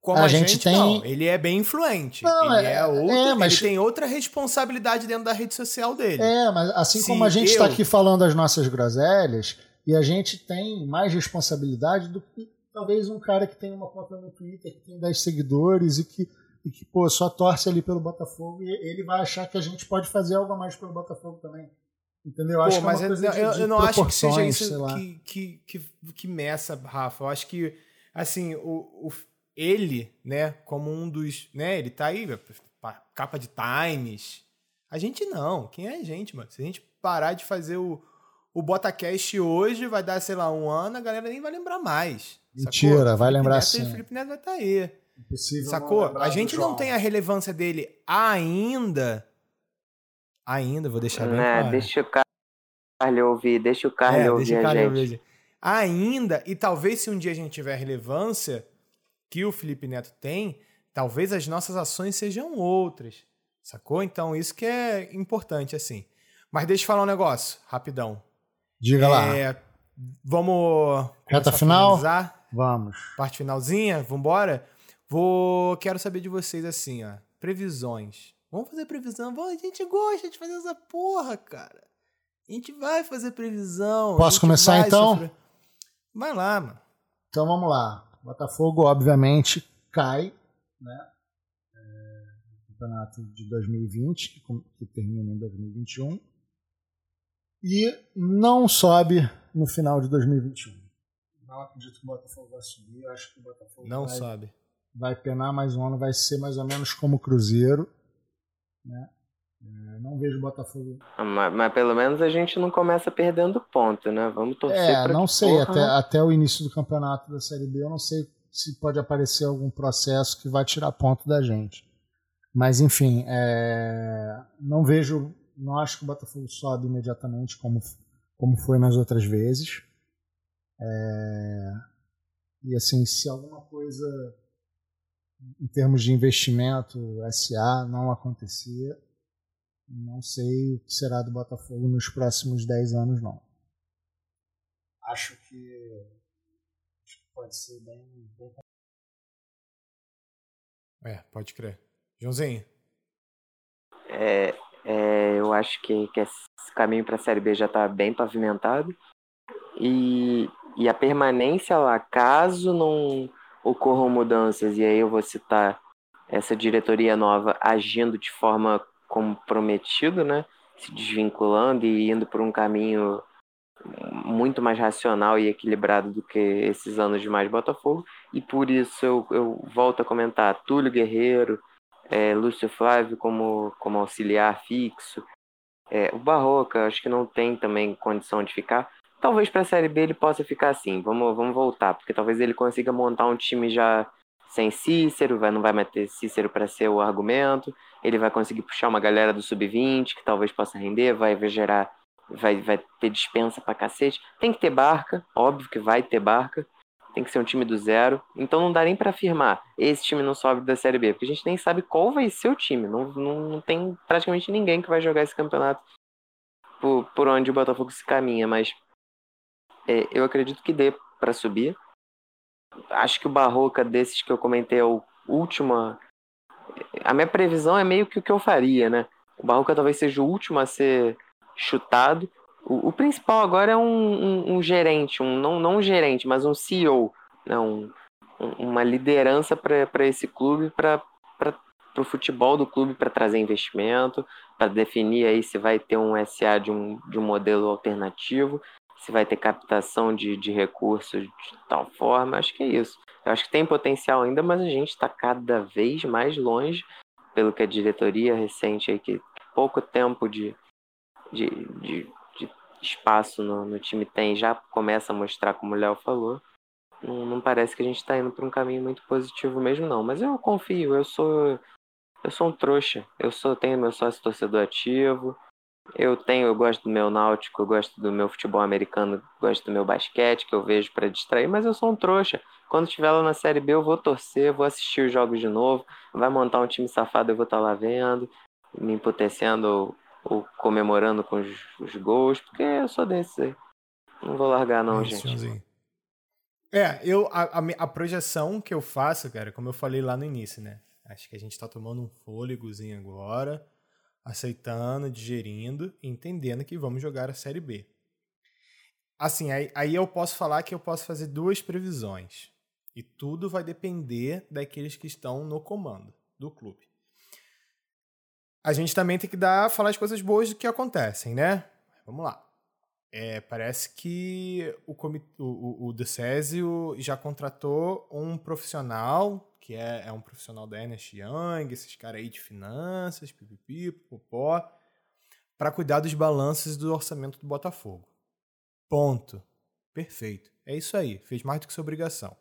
como a, a gente, gente, tem. Não, ele é bem influente. Não, ele, é, é outro, é, mas... ele tem outra responsabilidade dentro da rede social dele.
É, mas assim como a gente está aqui falando as nossas groselhas, e a gente tem mais responsabilidade do que talvez um cara que tem uma conta no Twitter, que tem 10 seguidores e que e que pô, só torce ali pelo Botafogo e ele vai achar que a gente pode fazer algo a mais pelo Botafogo também. Entendeu? Eu
pô, acho mas que é uma coisa eu, de, eu não acho que seja isso que, que, que, que meça, Rafa. Eu acho que, assim, o, o, ele, né, como um dos. né, ele tá aí, capa de Times. A gente não. Quem é a gente, mano? Se a gente parar de fazer o, o Botacast hoje, vai dar, sei lá, um ano, a galera nem vai lembrar mais.
Mentira, sacou? vai lembrar
Neto,
sim.
O Felipe Neto vai estar tá aí. Impossível Sacou? A gente não tem a relevância dele ainda. Ainda, vou deixar bem
é,
claro.
Deixa o Carlos ouvir, deixa o Carlos é, ouvir a gente. Ouvir.
Ainda, e talvez se um dia a gente tiver relevância que o Felipe Neto tem, talvez as nossas ações sejam outras. Sacou? Então, isso que é importante, assim. Mas deixa eu falar um negócio, rapidão.
Diga é,
lá. Vamos.
Reta final? Vamos.
Parte finalzinha? Vambora? Vou. Quero saber de vocês assim, ó. Previsões. Vamos fazer previsão. Vamos, a gente gosta de fazer essa porra, cara. A gente vai fazer previsão.
Posso começar então? Sofrer...
Vai lá, mano.
Então vamos lá. Botafogo, obviamente, cai, né? É, campeonato de 2020, que, que termina em 2021. E não sobe no final de 2021. Não acredito que o Botafogo vai subir. Eu acho que o Botafogo
não
vai...
sobe
vai penar mais um ano, vai ser mais ou menos como o Cruzeiro. Né? É, não vejo o Botafogo.
Ah, mas, mas, pelo menos a gente não começa perdendo ponto, né? Vamos torcer.
É, não sei, porra, até, né? até o início do campeonato da Série B, eu não sei se pode aparecer algum processo que vai tirar ponto da gente. Mas enfim, é, não vejo, não acho que o Botafogo sobe imediatamente como, como foi nas outras vezes. É, e assim, se alguma coisa em termos de investimento, SA não acontecia. Não sei o que será do Botafogo nos próximos 10 anos, não. Acho que, acho que pode ser bem, bem.
É, pode crer. Joãozinho?
É, é, eu acho que, que esse caminho para a Série B já está bem pavimentado. E, e a permanência lá, caso não ocorram mudanças, e aí eu vou citar essa diretoria nova agindo de forma comprometido, né? Se desvinculando e indo por um caminho muito mais racional e equilibrado do que esses anos de mais Botafogo. E por isso eu, eu volto a comentar Túlio Guerreiro, é, Lúcio Flávio como, como auxiliar fixo. É, o Barroca, acho que não tem também condição de ficar. Talvez para a Série B ele possa ficar assim. Vamos, vamos voltar, porque talvez ele consiga montar um time já sem Cícero, vai, não vai meter Cícero para ser o argumento. Ele vai conseguir puxar uma galera do sub-20 que talvez possa render, vai, gerar, vai, vai ter dispensa para cacete. Tem que ter barca, óbvio que vai ter barca. Tem que ser um time do zero. Então não dá nem para afirmar esse time não sobe da Série B, porque a gente nem sabe qual vai ser o time. Não, não, não tem praticamente ninguém que vai jogar esse campeonato por, por onde o Botafogo se caminha, mas é, eu acredito que dê para subir. Acho que o Barroca, desses que eu comentei, é o último. A minha previsão é meio que o que eu faria, né? O Barroca talvez seja o último a ser chutado. O, o principal agora é um, um, um, gerente, um, não, não um gerente, mas um CEO, né? um, uma liderança para esse clube, para o futebol do clube, para trazer investimento, para definir aí se vai ter um SA de um, de um modelo alternativo se vai ter captação de, de recursos de tal forma. Acho que é isso. Eu acho que tem potencial ainda, mas a gente está cada vez mais longe, pelo que a diretoria recente aí, que pouco tempo de, de, de, de espaço no, no, time tem, já começa a mostrar, como o Léo falou. Não, não, parece que a gente está indo para um caminho muito positivo mesmo, não. Mas eu confio, eu sou Eu sou um trouxa. Eu sou, tenho meu sócio torcedor ativo. Eu tenho, eu gosto do meu náutico, eu gosto do meu futebol americano, gosto do meu basquete que eu vejo para distrair, mas eu sou um trouxa. Quando estiver lá na Série B, eu vou torcer, vou assistir os jogos de novo. Vai montar um time safado, eu vou estar tá lá vendo, me emputecendo ou, ou comemorando com os, os, gols, porque eu sou desse aí. Não vou largar, não, é, gente.
É, eu, a, a, projeção que eu faço, cara, como eu falei lá no início, né? Acho que a gente tá tomando um fôlegozinho agora, aceitando, digerindo, entendendo que vamos jogar a Série B. Assim, aí, aí eu posso falar que eu posso fazer duas previsões. E tudo vai depender daqueles que estão no comando do clube. A gente também tem que dar, falar as coisas boas que acontecem, né? Vamos lá. É, parece que o, o, o Decésio já contratou um profissional, que é, é um profissional da Ernest Young, esses caras aí de finanças, pipipi, popó, para cuidar dos balanços do orçamento do Botafogo. Ponto. Perfeito. É isso aí. Fez mais do que sua obrigação.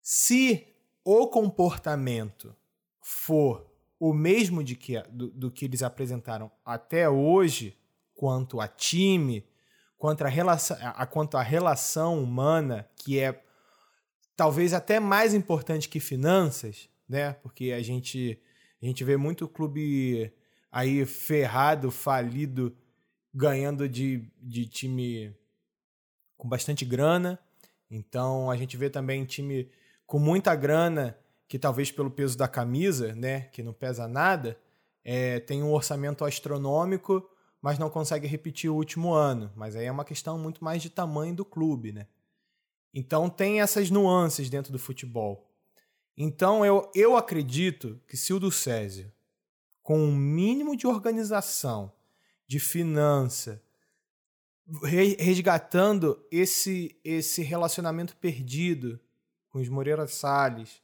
Se o comportamento for o mesmo de que, do, do que eles apresentaram até hoje, quanto a time, quanto a, relação, a, quanto a relação humana, que é talvez até mais importante que finanças, né? Porque a gente, a gente vê muito clube aí ferrado, falido, ganhando de, de time com bastante grana. Então a gente vê também time com muita grana, que talvez pelo peso da camisa, né, que não pesa nada, é, tem um orçamento astronômico, mas não consegue repetir o último ano. Mas aí é uma questão muito mais de tamanho do clube, né? Então tem essas nuances dentro do futebol. Então eu, eu acredito que se o do Césio, com um mínimo de organização, de finança, resgatando esse, esse relacionamento perdido com os Moreira Salles,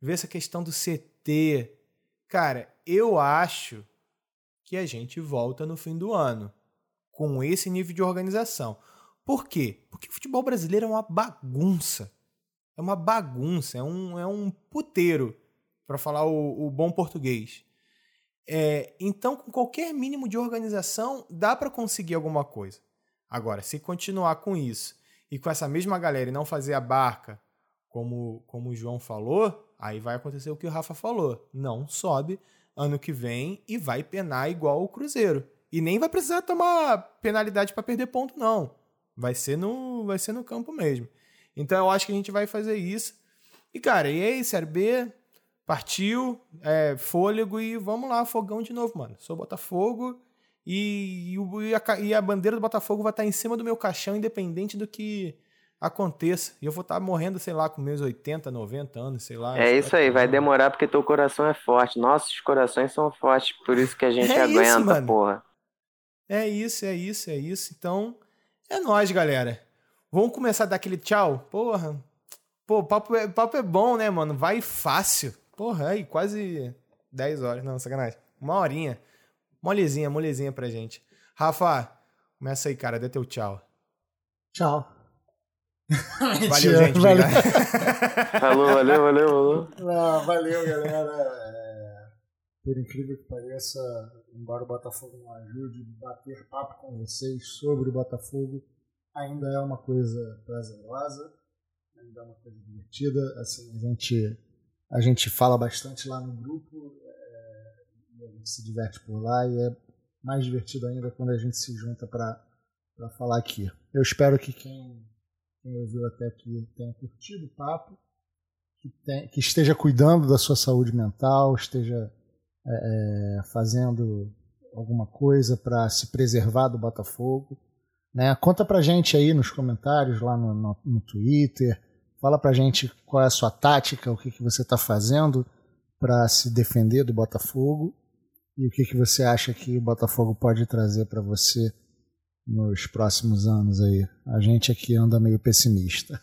ver essa questão do CT. Cara, eu acho que a gente volta no fim do ano com esse nível de organização. Por quê? Porque o futebol brasileiro é uma bagunça. É uma bagunça, é um, é um puteiro, para falar o, o, bom português. É, então, com qualquer mínimo de organização, dá para conseguir alguma coisa. Agora, se continuar com isso e com essa mesma galera e não fazer a barca como, como o João falou, aí vai acontecer o que o Rafa falou. Não sobe ano que vem e vai penar igual o Cruzeiro. E nem vai precisar tomar penalidade para perder ponto, não. Vai ser, no, vai ser no campo mesmo. Então eu acho que a gente vai fazer isso. E, cara, e aí, Série B, partiu, é, fôlego e vamos lá, fogão de novo, mano. Sou Botafogo e, e, a, e a bandeira do Botafogo vai estar em cima do meu caixão, independente do que aconteça. E eu vou estar tá morrendo, sei lá, com meus 80, 90 anos, sei lá.
É isso aí, vai demorar porque teu coração é forte. Nossos corações são fortes, por isso que a gente é aguenta, isso, porra.
É isso, é isso, é isso. Então, é nóis, galera. Vamos começar a dar aquele tchau? Porra. Pô, papo é, papo é bom, né, mano? Vai fácil. Porra, aí, quase 10 horas. Não, sacanagem. Uma horinha. Molezinha, molezinha pra gente. Rafa, começa aí, cara. Dê teu tchau.
Tchau.
Valeu, gente. Valeu.
Falou, valeu, valeu, valeu.
Não, valeu, galera. É, por incrível que pareça, embora o Botafogo não ajude, bater papo com vocês sobre o Botafogo ainda é uma coisa prazerosa, ainda é uma coisa divertida. Assim, a gente, a gente fala bastante lá no grupo, é, a gente se diverte por lá e é mais divertido ainda quando a gente se junta para falar aqui. Eu espero que quem quem ouviu até aqui tenha curtido o papo, que, tem, que esteja cuidando da sua saúde mental, esteja é, é fazendo alguma coisa para se preservar do Botafogo. Né? Conta pra gente aí nos comentários, lá no, no, no Twitter. Fala pra gente qual é a sua tática, o que, que você está fazendo para se defender do Botafogo e o que, que você acha que o Botafogo pode trazer para você nos próximos anos aí. A gente aqui anda meio pessimista.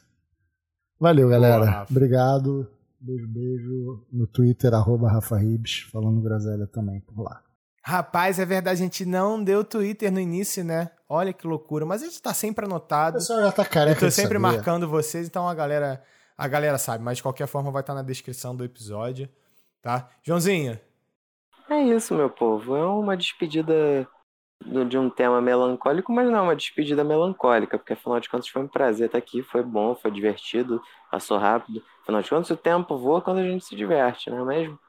Valeu, galera. Obrigado. Beijo, beijo. No Twitter, arroba Rafa Ribes, falando groselha também por lá.
Rapaz, é verdade, a gente não deu Twitter no início, né? Olha que loucura. Mas a gente tá sempre anotado. O
pessoal já tá careca
Eu tô sempre marcando vocês, então a galera, a galera sabe. Mas de qualquer forma vai estar tá na descrição do episódio tá? Joãozinho.
É isso, meu povo. É uma despedida de um tema melancólico, mas não uma despedida melancólica, porque afinal de contas foi um prazer estar aqui, foi bom, foi divertido, passou rápido. Afinal de contas, o tempo voa quando a gente se diverte, não é mesmo?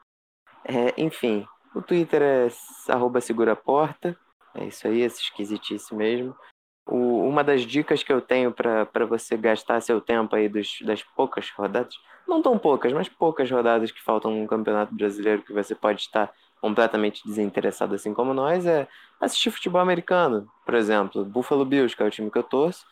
É, enfim, o Twitter é arroba segura porta, é isso aí, esse esquisitice mesmo. O, uma das dicas que eu tenho para você gastar seu tempo aí dos, das poucas rodadas, não tão poucas, mas poucas rodadas que faltam no Campeonato Brasileiro que você pode estar completamente desinteressado assim como nós, é assistir futebol americano, por exemplo, Buffalo Bills, que é o time que eu torço.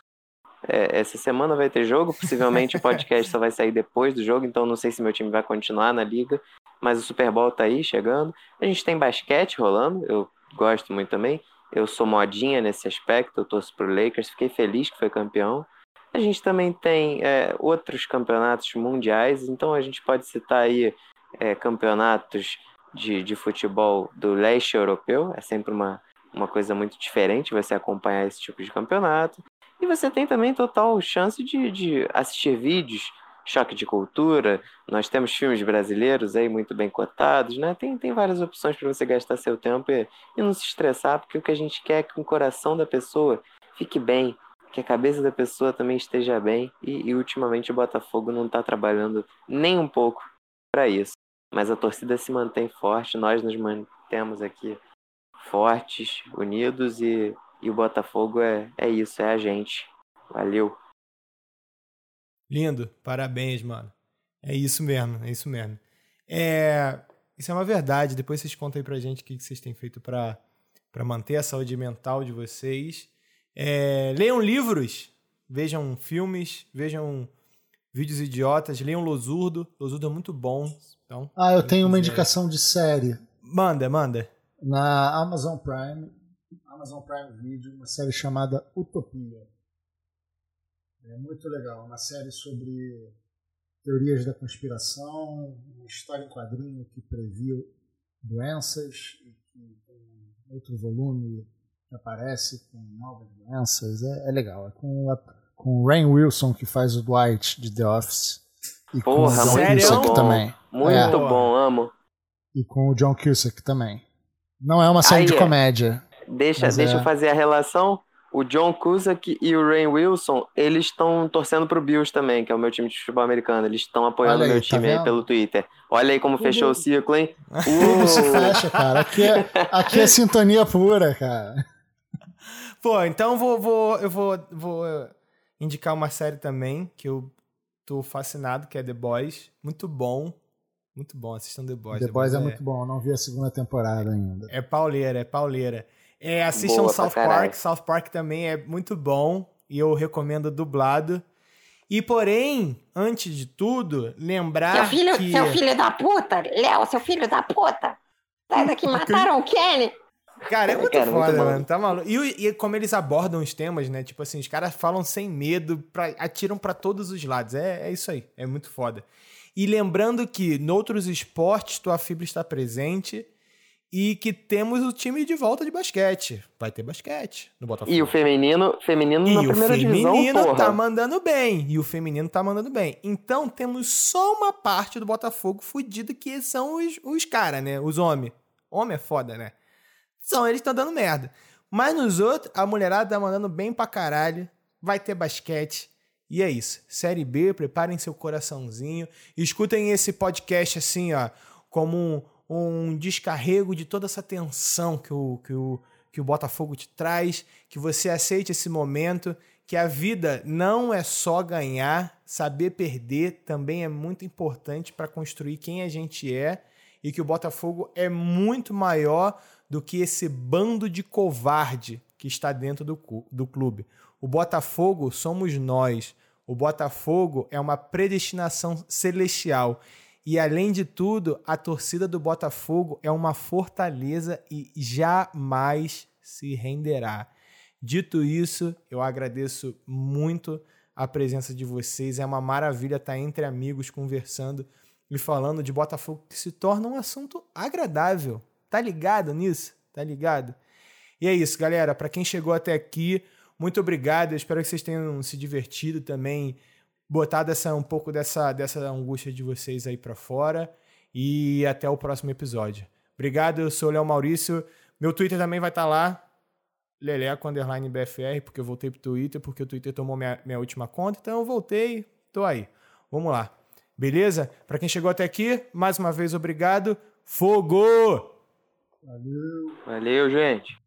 É, essa semana vai ter jogo, possivelmente o podcast só vai sair depois do jogo, então não sei se meu time vai continuar na liga, mas o Super Bowl tá aí chegando. A gente tem basquete rolando, eu gosto muito também. Eu sou modinha nesse aspecto, eu torço pro Lakers, fiquei feliz que foi campeão. A gente também tem é, outros campeonatos mundiais, então a gente pode citar aí é, campeonatos de, de futebol do leste europeu, é sempre uma, uma coisa muito diferente você acompanhar esse tipo de campeonato. E você tem também total chance de, de assistir vídeos, choque de cultura. Nós temos filmes brasileiros aí muito bem cotados, né? Tem, tem várias opções para você gastar seu tempo e, e não se estressar, porque o que a gente quer é que o coração da pessoa fique bem, que a cabeça da pessoa também esteja bem. E, e ultimamente o Botafogo não está trabalhando nem um pouco para isso mas a torcida se mantém forte, nós nos mantemos aqui fortes, unidos e, e o Botafogo é, é isso, é a gente. Valeu.
Lindo, parabéns, mano. É isso mesmo, é isso mesmo. É, isso é uma verdade. Depois vocês contam aí pra gente o que vocês têm feito para manter a saúde mental de vocês. É, leiam livros, vejam filmes, vejam vídeos idiotas, leiam Losurdo. Losurdo é muito bom. Então,
ah, eu tenho uma indicação de série.
Manda, manda.
Na Amazon Prime, Amazon Prime Video, uma série chamada Utopia. É muito legal, uma série sobre teorias da conspiração, uma história em quadrinho que previu doenças e que tem outro volume que aparece com novas doenças. É, é legal. É com, a, com o Rain Wilson, que faz o Dwight de The Office.
E Porra, com o John Cusack também. Muito é. bom, amo.
E com o John Cusack também. Não é uma série Aí de é. comédia.
Deixa, deixa é. eu fazer a relação. O John Cusack e o Rain Wilson, eles estão torcendo pro Bills também, que é o meu time de futebol americano. Eles estão apoiando o meu tá time aí pelo Twitter. Olha aí como fechou o ciclo, hein?
Tudo se fecha, cara. Aqui é, aqui é sintonia pura, cara.
Pô, então vou, vou, eu vou, vou indicar uma série também que eu tô fascinado, que é The Boys. Muito bom. Muito bom, assistam The Boys.
The, The Boys, é, é, muito bom, não vi a segunda temporada ainda.
É pauleira, é pauleira. É, assistam Boa South Park, South Park também é muito bom e eu recomendo dublado. E porém, antes de tudo, lembrar
seu filho,
que...
Seu filho da puta, Léo, seu filho da puta. Sai daqui, mataram o Kenny.
Cara, é muito cara, foda, muito mano. Tá maluco. E, e, como eles abordam os temas, né? Tipo assim, os caras falam sem medo, pra, atiram para todos os lados. É, é isso aí. É muito foda. E lembrando que noutros esportes tua fibra está presente e que temos o time de volta de basquete. Vai ter basquete no Botafogo.
E o feminino, feminino e na primeira divisão,
E o feminino tá mandando bem. E o feminino tá mandando bem. Então temos só uma parte do Botafogo fudido que são os, os caras, né? Os homens. Homem é foda, né? São eles que estão dando merda. Mas nos outros, a mulherada tá mandando bem pra caralho. Vai ter basquete. E é isso. Série B, preparem seu coraçãozinho. Escutem esse podcast assim, ó, como um, um descarrego de toda essa tensão que o, que, o, que o Botafogo te traz. Que você aceite esse momento. Que a vida não é só ganhar, saber perder também é muito importante para construir quem a gente é. E que o Botafogo é muito maior do que esse bando de covarde que está dentro do, do clube. O Botafogo somos nós. O Botafogo é uma predestinação celestial. E além de tudo, a torcida do Botafogo é uma fortaleza e jamais se renderá. Dito isso, eu agradeço muito a presença de vocês. É uma maravilha estar entre amigos conversando e falando de Botafogo que se torna um assunto agradável. Tá ligado nisso? Tá ligado? E é isso, galera. Para quem chegou até aqui, muito obrigado. Eu espero que vocês tenham se divertido também, botado essa, um pouco dessa, dessa angústia de vocês aí para fora. e até o próximo episódio. Obrigado, eu sou o Léo Maurício. Meu Twitter também vai estar lá, Leleco Underline BFR, porque eu voltei pro Twitter, porque o Twitter tomou minha, minha última conta, então eu voltei, tô aí. Vamos lá. Beleza? Para quem chegou até aqui, mais uma vez obrigado. Fogo!
Valeu.
Valeu, gente.